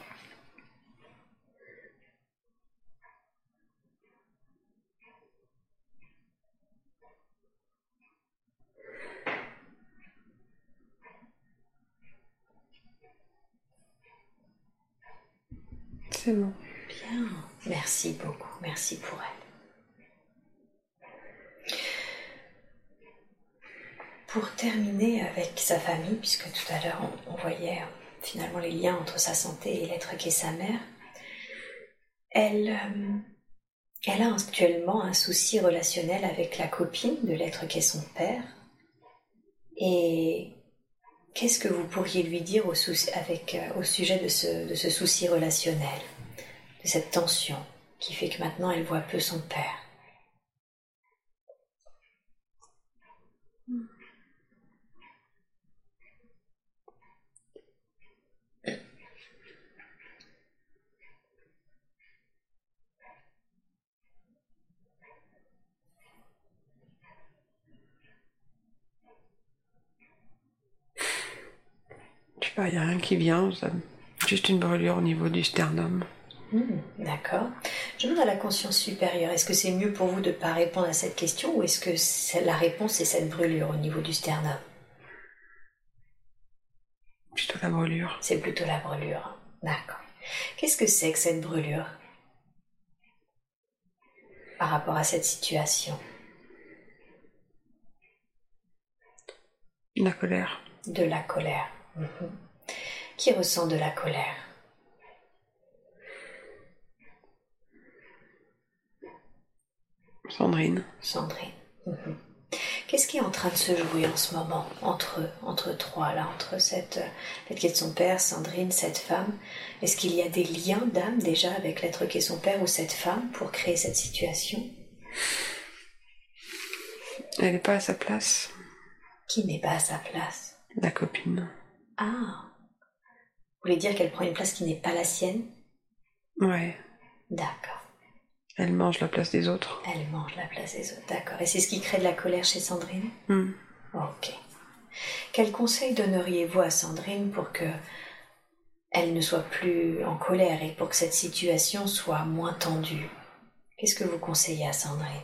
C'est bon. Bien, merci beaucoup, merci pour elle. pour terminer avec sa famille, puisque tout à l'heure on, voyait euh, finalement les liens entre sa santé et l'être qu'est sa mère, elle, euh, elle a actuellement un souci relationnel avec la copine de l'être qu'est son père. Et qu'est-ce que vous pourriez lui dire au, euh, sujet de ce souci relationnel, cette tension qui fait que maintenant elle voit peu son père il n'y a rien qui vient, juste une brûlure au niveau du sternum. Hmm, d'accord. Je demande à la conscience supérieure, est-ce que c'est mieux pour vous de ne pas répondre à cette question ou est-ce que la réponse est cette brûlure au niveau du sternum? Plutôt la brûlure. C'est plutôt la brûlure. D'accord. Qu'est-ce que c'est que cette brûlure? Par rapport à cette situation? La colère. De la colère. Mhm qui ressent de la colère? Sandrine. Sandrine. Mhm. Qu'est-ce qui est en train de se jouer en ce moment entre entre trois là, entre cette l'être qui est son père, Sandrine, cette femme? Est-ce qu'il y a des liens d'âme déjà avec l'être qui est son père ou cette femme pour créer cette situation? Elle n'est pas à sa place. Qui n'est pas à sa place? La copine. Ah, voulez dire qu'elle prend une place qui n'est pas la sienne? Ouais. D'accord. Elle mange la place des autres. Elle mange la place des autres, d'accord. Et c'est ce qui crée de la colère chez Sandrine? Hmm. Ok. Quel conseil donneriez-vous à Sandrine pour que elle ne soit plus en colère et pour que cette situation soit moins tendue? Qu'est-ce que vous conseillez à Sandrine?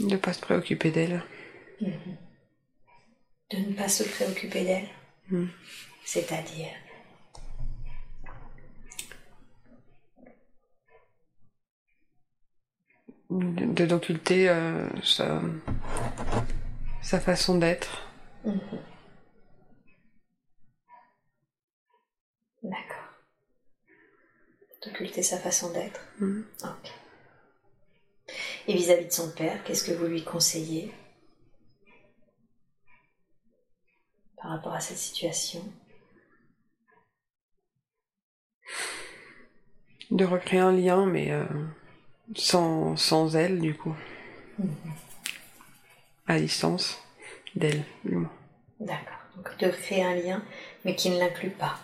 De ne pas se préoccuper d'elle. Mhm. De ne pas se préoccuper d'elle hmm. C'est-à-dire De d'occulter euh, sa, sa, façon d'être. Mhm. D'accord. D'occulter sa façon d'être. Hmm. Ok. Et vis-à-vis de son père, qu'est-ce que vous lui conseillez? Par rapport à cette situation De recréer un lien, mais euh, sans, sans elle, du coup. Mhm. À distance d'elle, du moins. D'accord. Donc de créer un lien, mais qui ne l'inclut pas.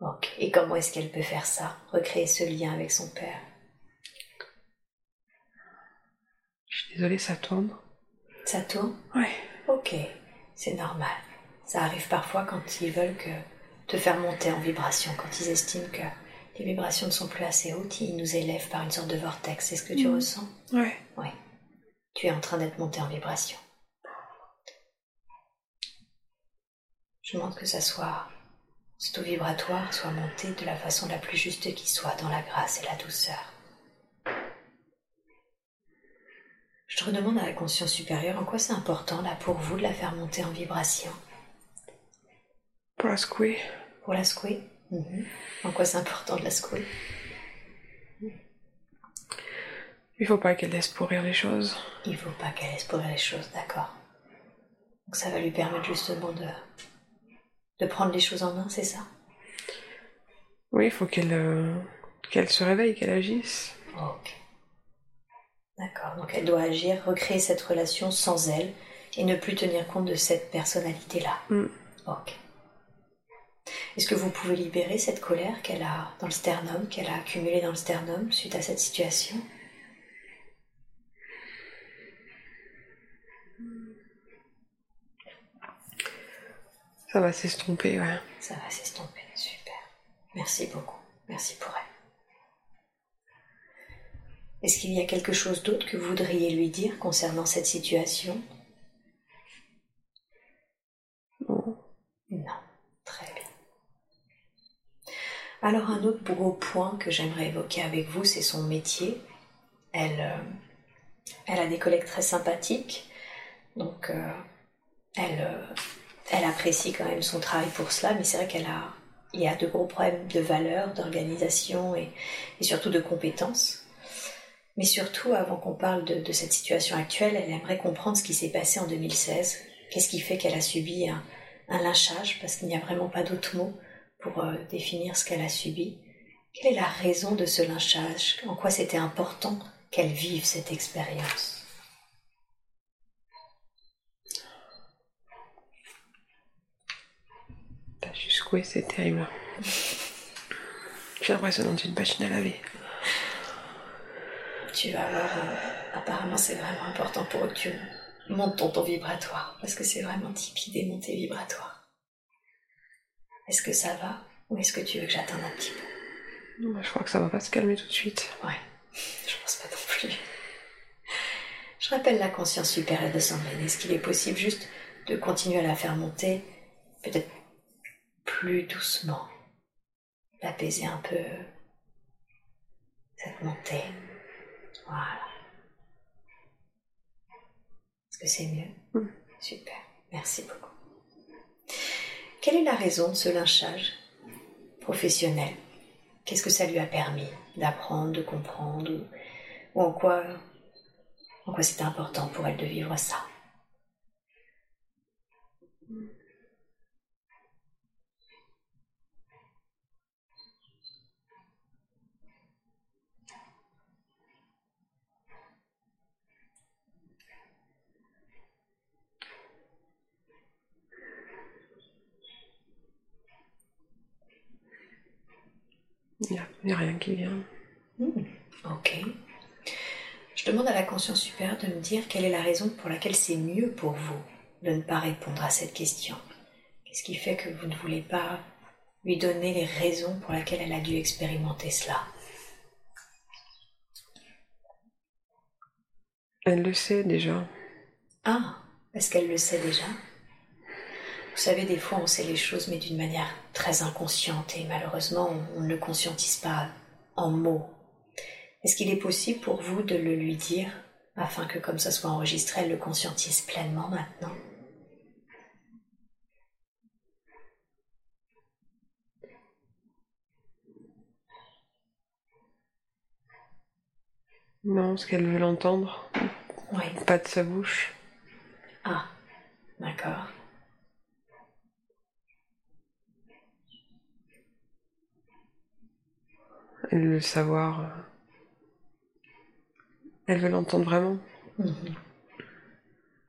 Ok. Et comment est-ce qu'elle peut faire ça Recréer ce lien avec son père? Désolée, ça tourne. Ça tourne? Ouais. Ok, c'est normal. Ça arrive parfois quand ils veulent que te faire monter en vibration, quand ils estiment que les vibrations ne sont plus assez hautes, ils nous élèvent par une sorte de vortex. C'est ce que tu mm. ressens? Ouais. Oui. Tu es en train d'être monté en vibration. Je demande que ça soit, ce taux vibratoire soit monté de la façon la plus juste qui soit, dans la grâce et la douceur. Je te redemande à la conscience supérieure en quoi c'est important là pour vous de la faire monter en vibration. Pour la secouer. Pour la secouer mhm. En quoi c'est important de la secouer Il faut pas qu'elle laisse pourrir les choses. Il faut pas qu'elle laisse pourrir les choses, d'accord. Donc ça va lui permettre justement de, de prendre les choses en main, c'est ça? Oui, il faut qu'elle euh, qu'elle se réveille, qu'elle agisse. Ok. D'accord, donc elle doit agir, recréer cette relation sans elle et ne plus tenir compte de cette personnalité-là. Mm. Ok. Est-ce que vous pouvez libérer cette colère qu'elle a dans le sternum, qu'elle a accumulée dans le sternum suite à cette situation? Ça va s'estomper, ouais. Ça va s'estomper, super. Merci beaucoup. Merci pour elle. Est-ce qu'il y a quelque chose d'autre que vous voudriez lui dire concernant cette situation? Non. Non. Très bien. Alors un autre gros point que j'aimerais évoquer avec vous, c'est son métier. Elle, euh, elle a des collègues très sympathiques, donc euh, elle, euh, elle apprécie quand même son travail pour cela, mais c'est vrai qu'elle a, il y a de gros problèmes de valeur, d'organisation et, et, surtout de compétences. Mais surtout, avant qu'on parle de, de, cette situation actuelle, elle aimerait comprendre ce qui s'est passé en 2016. Qu'est-ce qui fait qu'elle a subi un, un lynchage, parce qu'il n'y a vraiment pas d'autre mot pour euh, définir ce qu'elle a subi. Quelle est la raison de ce lynchage? En quoi c'était important qu'elle vive cette expérience? Jusqu'où c'est terrible? J'ai l'impression d'être une machine à laver. Tu vas voir, euh, apparemment c'est vraiment important pour eux que tu montes ton taux vibratoire, parce que c'est vraiment typique des montées vibratoires? Est-ce que ça va ou est-ce que tu veux que j'attende un petit peu? Non, je crois que ça va pas se calmer tout de suite. Ouais, je pense pas non plus. Je rappelle la conscience supérieure de Sandrine. Est-ce qu'il est possible juste de continuer à la faire monter, peut-être plus doucement, d'apaiser un peu cette montée Voilà. Est-ce que c'est mieux? Mm. Super, merci beaucoup. Quelle est la raison de ce lynchage professionnel? Qu'est-ce que ça lui a permis d'apprendre, de comprendre ou, ou en quoi, en quoi c'était important pour elle de vivre ça? Il n'y a, a, rien qui vient. Hmm, ok. Je demande à la conscience supérieure de me dire quelle est la raison pour laquelle c'est mieux pour vous de ne pas répondre à cette question. Qu'est-ce qui fait que vous ne voulez pas lui donner les raisons pour lesquelles elle a dû expérimenter cela? Elle le sait déjà. Ah, est-ce qu'elle le sait déjà? Vous savez, des fois, on sait les choses, mais d'une manière très inconsciente, et malheureusement, on ne le conscientise pas en mots. Est-ce qu'il est possible pour vous de le lui dire, afin que, comme ça soit enregistré, elle le conscientise pleinement maintenant? Non, ce qu'elle veut l'entendre. Oui. Pas de sa bouche. Ah, d'accord. Elle veut le savoir. Elle veut l'entendre vraiment. Mhm.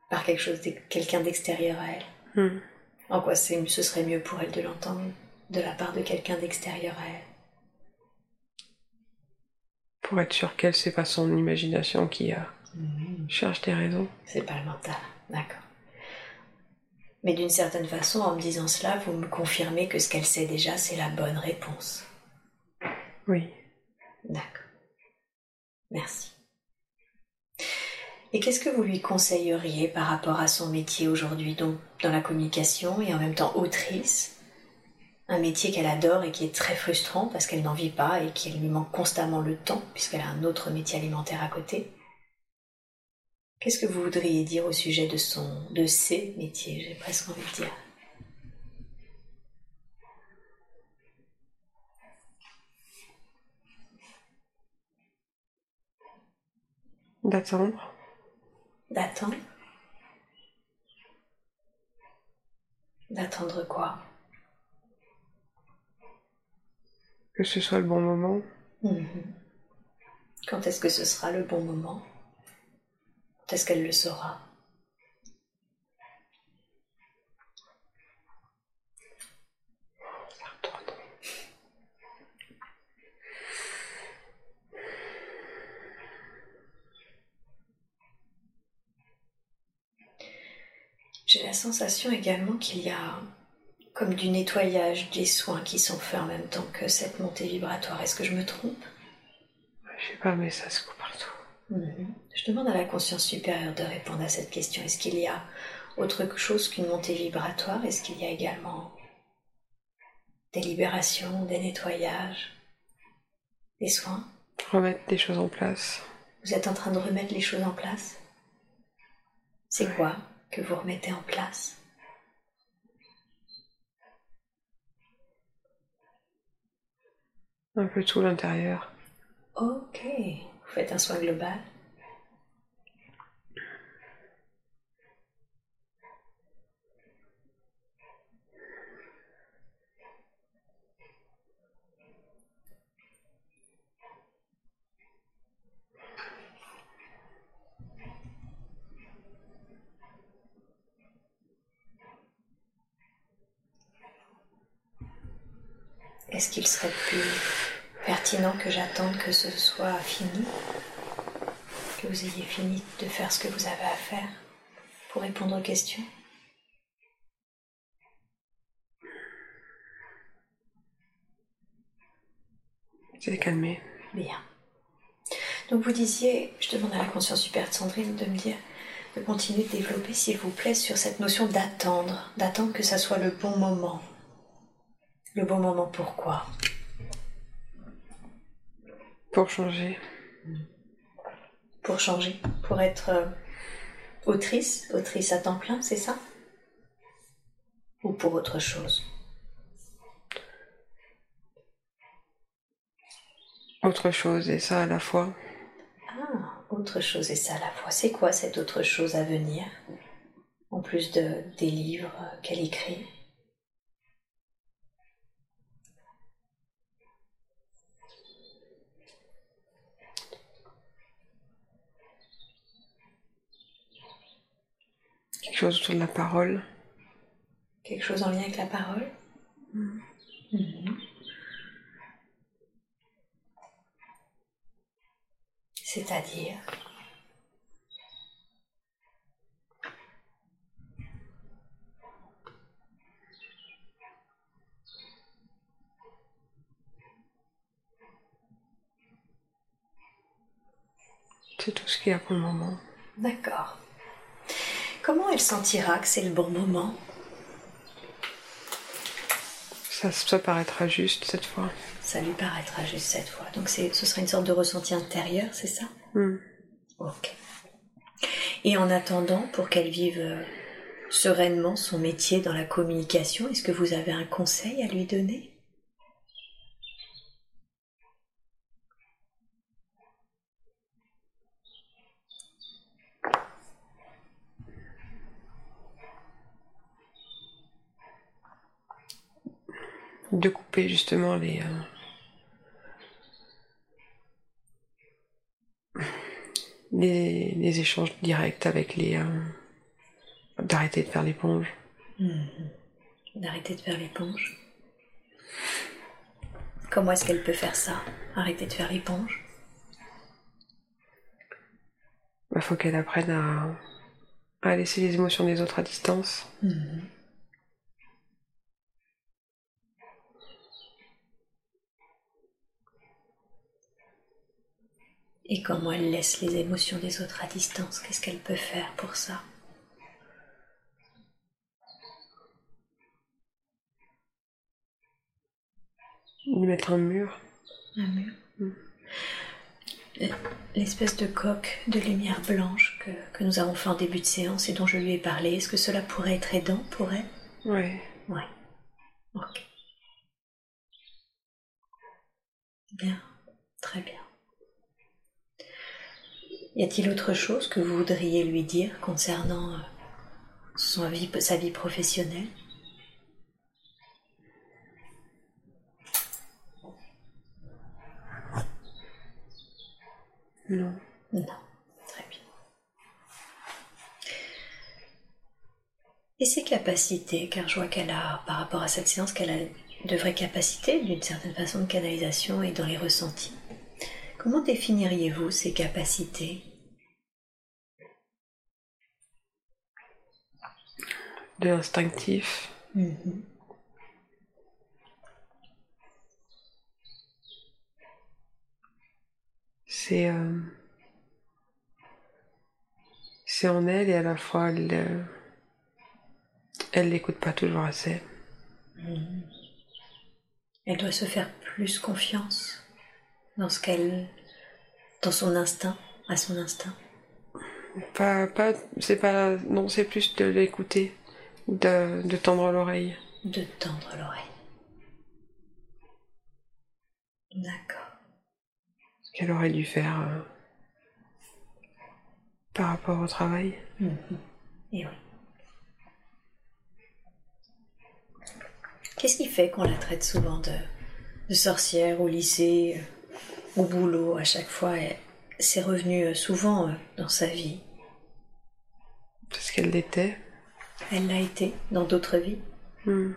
Par quelque chose, quelqu'un d'extérieur à elle. Hmm. En quoi ce serait mieux pour elle de l'entendre de la part de quelqu'un d'extérieur à elle Pour être sûr qu'elle, c'est pas son imagination qui a... Mhm. cherche des raisons. C'est pas le mental, d'accord. Mais d'une certaine façon, en me disant cela, vous me confirmez que ce qu'elle sait déjà, c'est la bonne réponse. Oui. D'accord. Merci. Et qu'est-ce que vous lui conseilleriez par rapport à son métier aujourd'hui, donc dans la communication et en même temps autrice? Un métier qu'elle adore et qui est très frustrant parce qu'elle n'en vit pas et qu'il lui manque constamment le temps puisqu'elle a un autre métier alimentaire à côté. Qu'est-ce que vous voudriez dire au sujet de son, de ses métiers, j'ai presque envie de dire D'attendre. D'attendre D'attendre quoi? Que ce soit le bon moment. Mhm. Quand est-ce que ce sera le bon moment? Quand est-ce qu'elle le saura? J'ai la sensation également qu'il y a comme du nettoyage, des soins qui sont faits en même temps que cette montée vibratoire. Est-ce que je me trompe? Je sais pas, mais ça se coupe partout. Mhm. Je demande à la conscience supérieure de répondre à cette question. Est-ce qu'il y a autre chose qu'une montée vibratoire? Est-ce qu'il y a également des libérations, des nettoyages, des soins? Remettre des choses en place. Vous êtes en train de remettre les choses en place? C'est quoi? Que vous remettez en place Un peu tout l'intérieur. Ok, vous faites un soin global. Est-ce qu'il serait plus pertinent que j'attende que ce soit fini? Que vous ayez fini de faire ce que vous avez à faire pour répondre aux questions? C'est calmé. Bien. Donc vous disiez, je demande à la conscience super de Sandrine de me dire, de continuer de développer, s'il vous plaît, sur cette notion d'attendre, d'attendre que ça soit le bon moment. Le bon moment pourquoi? Pour changer. Pour changer, pour être euh, autrice, autrice à temps plein, c'est ça? Ou pour autre chose? Autre chose et ça à la fois. Ah, autre chose et ça à la fois. C'est quoi cette autre chose à venir? En plus de, des livres qu'elle écrit? Quelque chose autour de la parole. Quelque chose en lien avec la parole. Mhm. C'est-à-dire? C'est tout ce qu'il y a pour le moment. D'accord. Comment elle sentira que c'est le bon moment? Ça, ça paraîtra juste cette fois. Ça lui paraîtra juste cette fois. Donc c'est, ce sera une sorte de ressenti intérieur, c'est ça? Mm. Ok. Et en attendant, pour qu'elle vive euh, sereinement son métier dans la communication, est-ce que vous avez un conseil à lui donner? De couper justement les. euh, les, les échanges directs avec les. euh, D'arrêter de faire l'éponge. Mhm. D'arrêter de faire l'éponge. Comment est-ce qu'elle peut faire ça Arrêter de faire l'éponge? Il faut qu'elle apprenne à, à laisser les émotions des autres à distance. Mhm. Et comment elle laisse les émotions des autres à distance? Qu'est-ce qu'elle peut faire pour ça? Lui mettre un mur. Un mur. L'espèce de coque de lumière blanche que, que nous avons fait en début de séance et dont je lui ai parlé, est-ce que cela pourrait être aidant pour elle? Ouais. Oui. Ok. Bien. Très bien. Y a-t-il autre chose que vous voudriez lui dire concernant euh, son vie, sa vie professionnelle? Non. Non. Très bien. Et ses capacités, car je vois qu'elle a, par rapport à cette séance, qu'elle a de vraies capacités d'une certaine façon de canalisation et dans les ressentis. Comment définiriez-vous ces capacités? De l'instinctif. Mhm. C'est. euh, C'est en elle et à la fois elle. euh, Elle l'écoute pas toujours assez. Mhm. Elle doit se faire plus confiance dans ce qu'elle, dans son instinct, à son instinct. Pas, pas, c'est pas, non, c'est plus de l'écouter, de, de tendre l'oreille. De tendre l'oreille. D'accord. Ce qu'elle aurait dû faire euh, par rapport au travail. Mhm. Et oui. Qu'est-ce qui fait qu'on la traite souvent de, de sorcière au lycée, euh, au boulot, à chaque fois et C'est revenu euh, souvent euh, dans sa vie. Parce qu'elle l'était. Elle l'a été dans d'autres vies Hmm.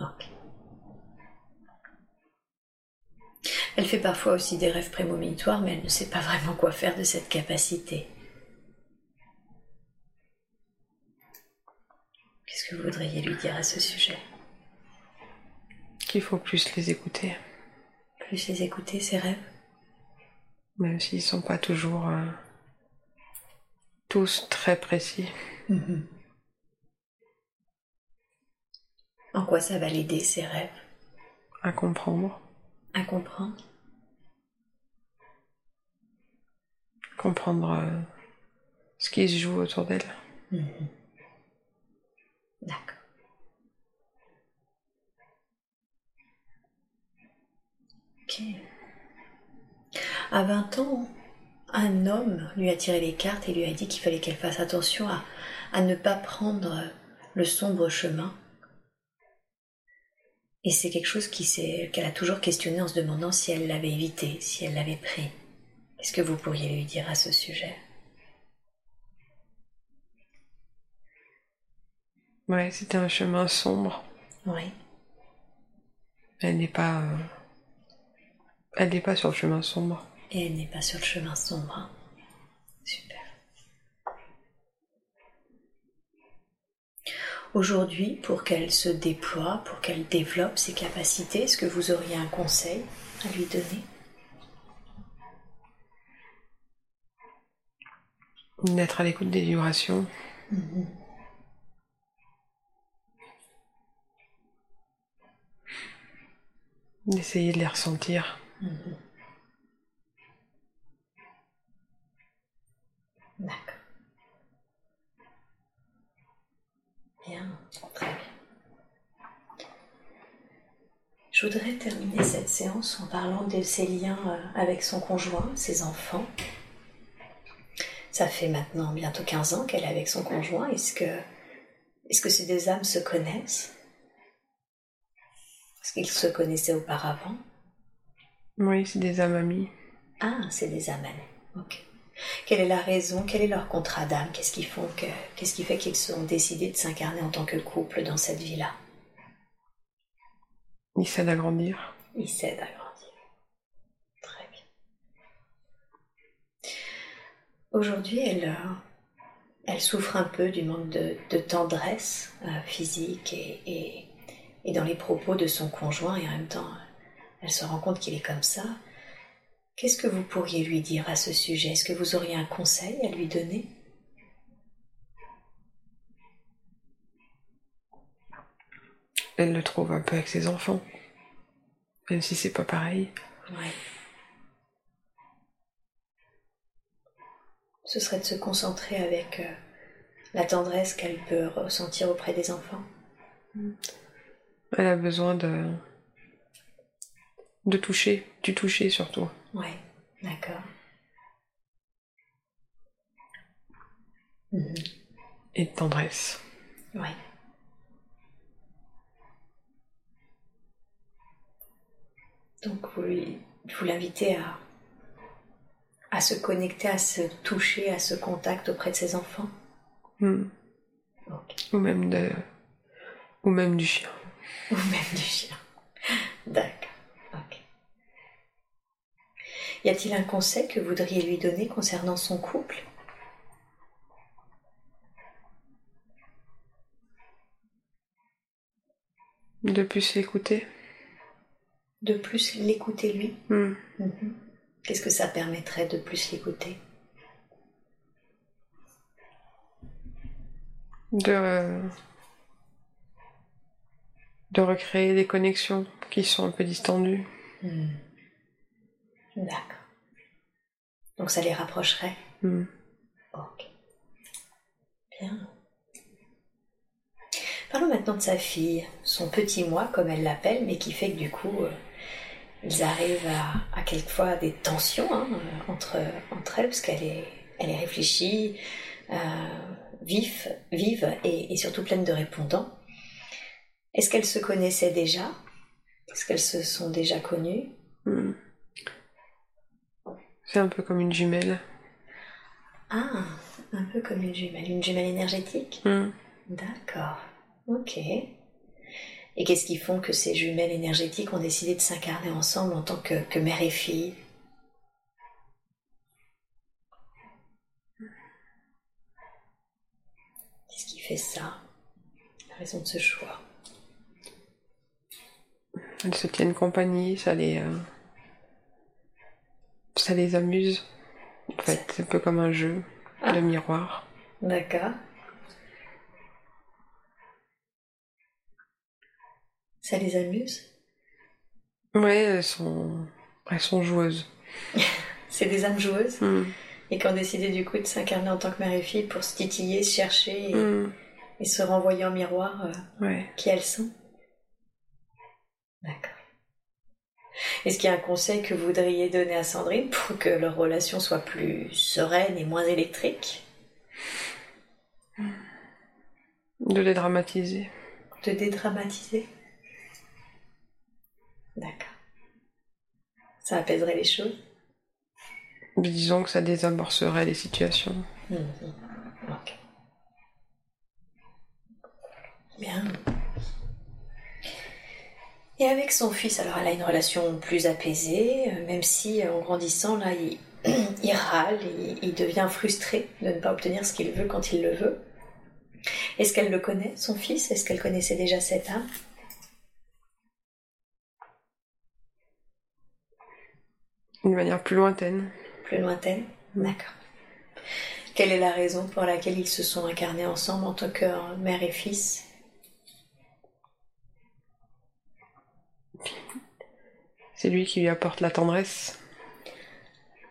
Ok. Elle fait parfois aussi des rêves prémonitoires, mais elle ne sait pas vraiment quoi faire de cette capacité. Qu'est-ce que vous voudriez lui dire à ce sujet? Qu'il faut plus les écouter. Les écouter, ses rêves? Même s'ils sont pas toujours euh, tous très précis. En quoi ça va l'aider, ses rêves? À comprendre. À comprendre? Comprendre euh, ce qui se joue autour d'elle. D'accord. Ok. À 20 ans, un homme lui a tiré les cartes et lui a dit qu'il fallait qu'elle fasse attention à, à ne pas prendre le sombre chemin. Et c'est quelque chose qui s'est- qu'elle a toujours questionné en se demandant si elle l'avait évité, si elle l'avait pris. Qu'est-ce que vous pourriez lui dire à ce sujet? Ouais, c'était un chemin sombre. Oui. Elle n'est pas. euh, Elle n'est pas sur le chemin sombre. Et elle n'est pas sur le chemin sombre. Super. Aujourd'hui, pour qu'elle se déploie, pour qu'elle développe ses capacités, est-ce que vous auriez un conseil à lui donner? D'être à l'écoute des vibrations. D'essayer de les ressentir. D'accord. Bien, très bien. Je voudrais terminer cette séance en parlant de ses liens euh, avec son conjoint, ses enfants. Ça fait maintenant bientôt 15 ans qu'elle est avec son conjoint. Est-ce que, est-ce que ces deux âmes se connaissent? Est-ce qu'ils se connaissaient auparavant? Oui, c'est des âmes amies. Ah, c'est des âmes amies. Ok. Quelle est la raison? Quel est leur contrat d'âme? Qu'est-ce qui font que Qu'est-ce qui fait qu'ils ont décidé de s'incarner en tant que couple dans cette vie-là? Ils s'aident à grandir. Ils s'aident à grandir. Très bien. Aujourd'hui, elle, euh, elle souffre un peu du manque de, de tendresse euh, physique et, et, et dans les propos de son conjoint, et en même temps, elle se rend compte qu'il est comme ça. Qu'est-ce que vous pourriez lui dire à ce sujet? Est-ce que vous auriez un conseil à lui donner? Elle le trouve un peu avec ses enfants. Même si c'est pas pareil. Ouais. Ce serait de se concentrer avec euh, la tendresse qu'elle peut ressentir auprès des enfants. Elle a besoin de. De toucher. Du toucher surtout. Ouais, d'accord. Mhm. Et de tendresse. Ouais. Donc vous, lui- vous l'invitez à, à se connecter, à se toucher, à ce contact auprès de ses enfants? Hmm. Ou même de. Ou même du chien. Ou même du chien. D'accord. Y a-t-il un conseil que vous voudriez lui donner concernant son couple? De plus l'écouter. De plus l'écouter lui? Hmm. Mhm. Qu'est-ce que ça permettrait de plus l'écouter? De. euh, de recréer des connexions qui sont un peu distendues. Hmm. D'accord. Donc ça les rapprocherait Hmm. Ok. Bien. Parlons maintenant de sa fille, son petit moi, comme elle l'appelle, mais qui fait que du coup, euh, ils arrivent à, à quelquefois des tensions hein, euh, entre, entre elles, parce qu'elle est, elle est réfléchie, euh, vive, vive et, et surtout pleine de répondants. Est-ce qu'elles se connaissaient déjà? Est-ce qu'elles se sont déjà connues? Hmm. C'est un peu comme une jumelle. Ah, un peu comme une jumelle, une jumelle énergétique Hmm. D'accord, ok. Et qu'est-ce qui font que ces jumelles énergétiques ont décidé de s'incarner ensemble en tant que, que mère et fille? Qu'est-ce qui fait ça? La raison de ce choix? Elles se tiennent compagnie, ça les, euh, ça les amuse. En fait, c'est un peu comme un jeu de miroir. D'accord. Ça les amuse? Ouais, elles sont, elles sont joueuses. C'est des âmes joueuses? Hmm. et qui ont décidé du coup de s'incarner en tant que mère et fille pour se titiller, se chercher et, Hmm. et se renvoyer en miroir euh, Ouais. qui elles sont? D'accord. Est-ce qu'il y a un conseil que vous voudriez donner à Sandrine pour que leur relation soit plus sereine et moins électrique? De les dramatiser. De dédramatiser? D'accord. Ça apaiserait les choses? Disons que ça désamorcerait les situations. Mhm. Ok. Bien. Et avec son fils, alors elle a une relation plus apaisée, euh, même si euh, en grandissant, là, il, il râle, il, il devient frustré de ne pas obtenir ce qu'il veut quand il le veut. Est-ce qu'elle le connaît, son fils? Est-ce qu'elle connaissait déjà cette âme? D'une manière plus lointaine. plus lointaine D'accord. Quelle est la raison pour laquelle ils se sont incarnés ensemble en tant que mère et fils? C'est lui qui lui apporte la tendresse.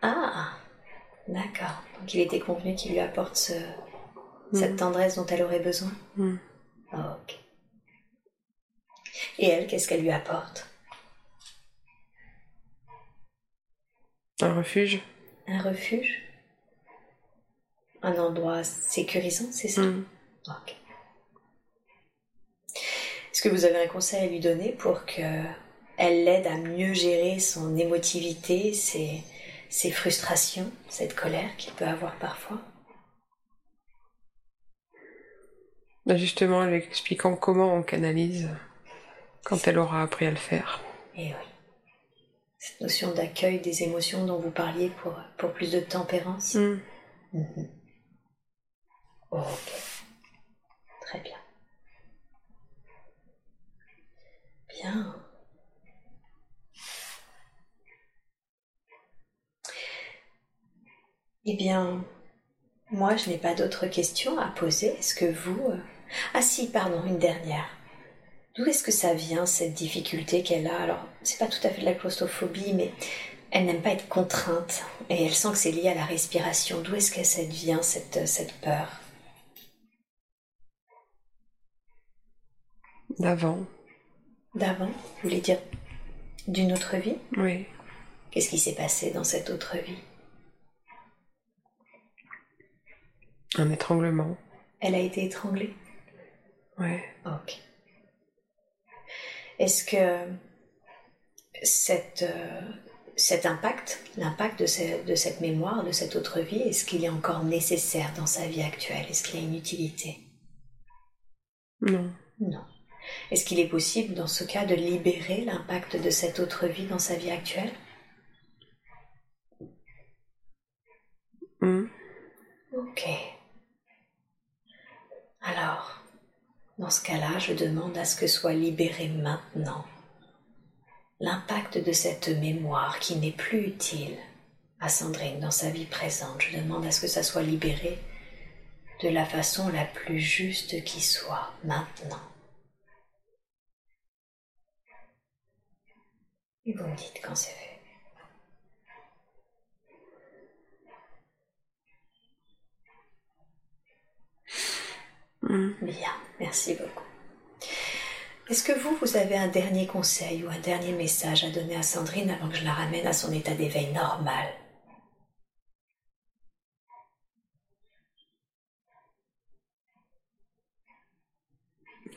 Ah, d'accord. Donc il était convenu qu'il lui apporte ce- cette tendresse dont elle aurait besoin. Ah, ok. Et elle, qu'est-ce qu'elle lui apporte? Un refuge. Un refuge? Un endroit sécurisant, c'est ça? Hmm. Ok. Est-ce que vous avez un conseil à lui donner pour que elle l'aide à mieux gérer son émotivité, ses, ses frustrations, cette colère qu'il peut avoir parfois Bah, Justement, en lui expliquant comment on canalise quand elle aura appris à le faire. Et oui. Cette notion d'accueil des émotions dont vous parliez pour, pour plus de tempérance. Hmm. Mhm. Ok. Très bien. Bien. Eh bien, moi, je n'ai pas d'autres questions à poser. Est-ce que vous... euh, Ah si, pardon, une dernière. D'où est-ce que ça vient, cette difficulté qu'elle a? Alors, c'est pas tout à fait de la claustrophobie, mais elle n'aime pas être contrainte. Et elle sent que c'est lié à la respiration. D'où est-ce que ça vient, cette, cette peur? D'avant. D'avant Vous voulez dire d'une autre vie? Oui. Qu'est-ce qui s'est passé dans cette autre vie? Un étranglement. Elle a été étranglée? Ouais. Ok. Est-ce que cette, euh, cet impact, l'impact de, ce- de cette mémoire, de cette autre vie, est-ce qu'il est encore nécessaire dans sa vie actuelle? Est-ce qu'il a une utilité? Non. Non. Est-ce qu'il est possible dans ce cas de libérer l'impact de cette autre vie dans sa vie actuelle? Hmm. Ok. Alors, dans ce cas-là, je demande à ce que soit libéré maintenant l'impact de cette mémoire qui n'est plus utile à Sandrine dans sa vie présente. Je demande à ce que ça soit libéré de la façon la plus juste qui soit maintenant. Et vous me dites quand c'est fait. Mm. Bien, merci beaucoup. Est-ce que vous, vous avez un dernier conseil ou un dernier message à donner à Sandrine avant que je la ramène à son état d'éveil normal?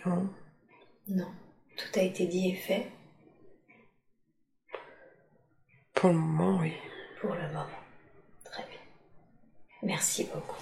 Non. Non, tout a été dit et fait? Pour le moment, oui. pour le moment. Très bien. Merci beaucoup.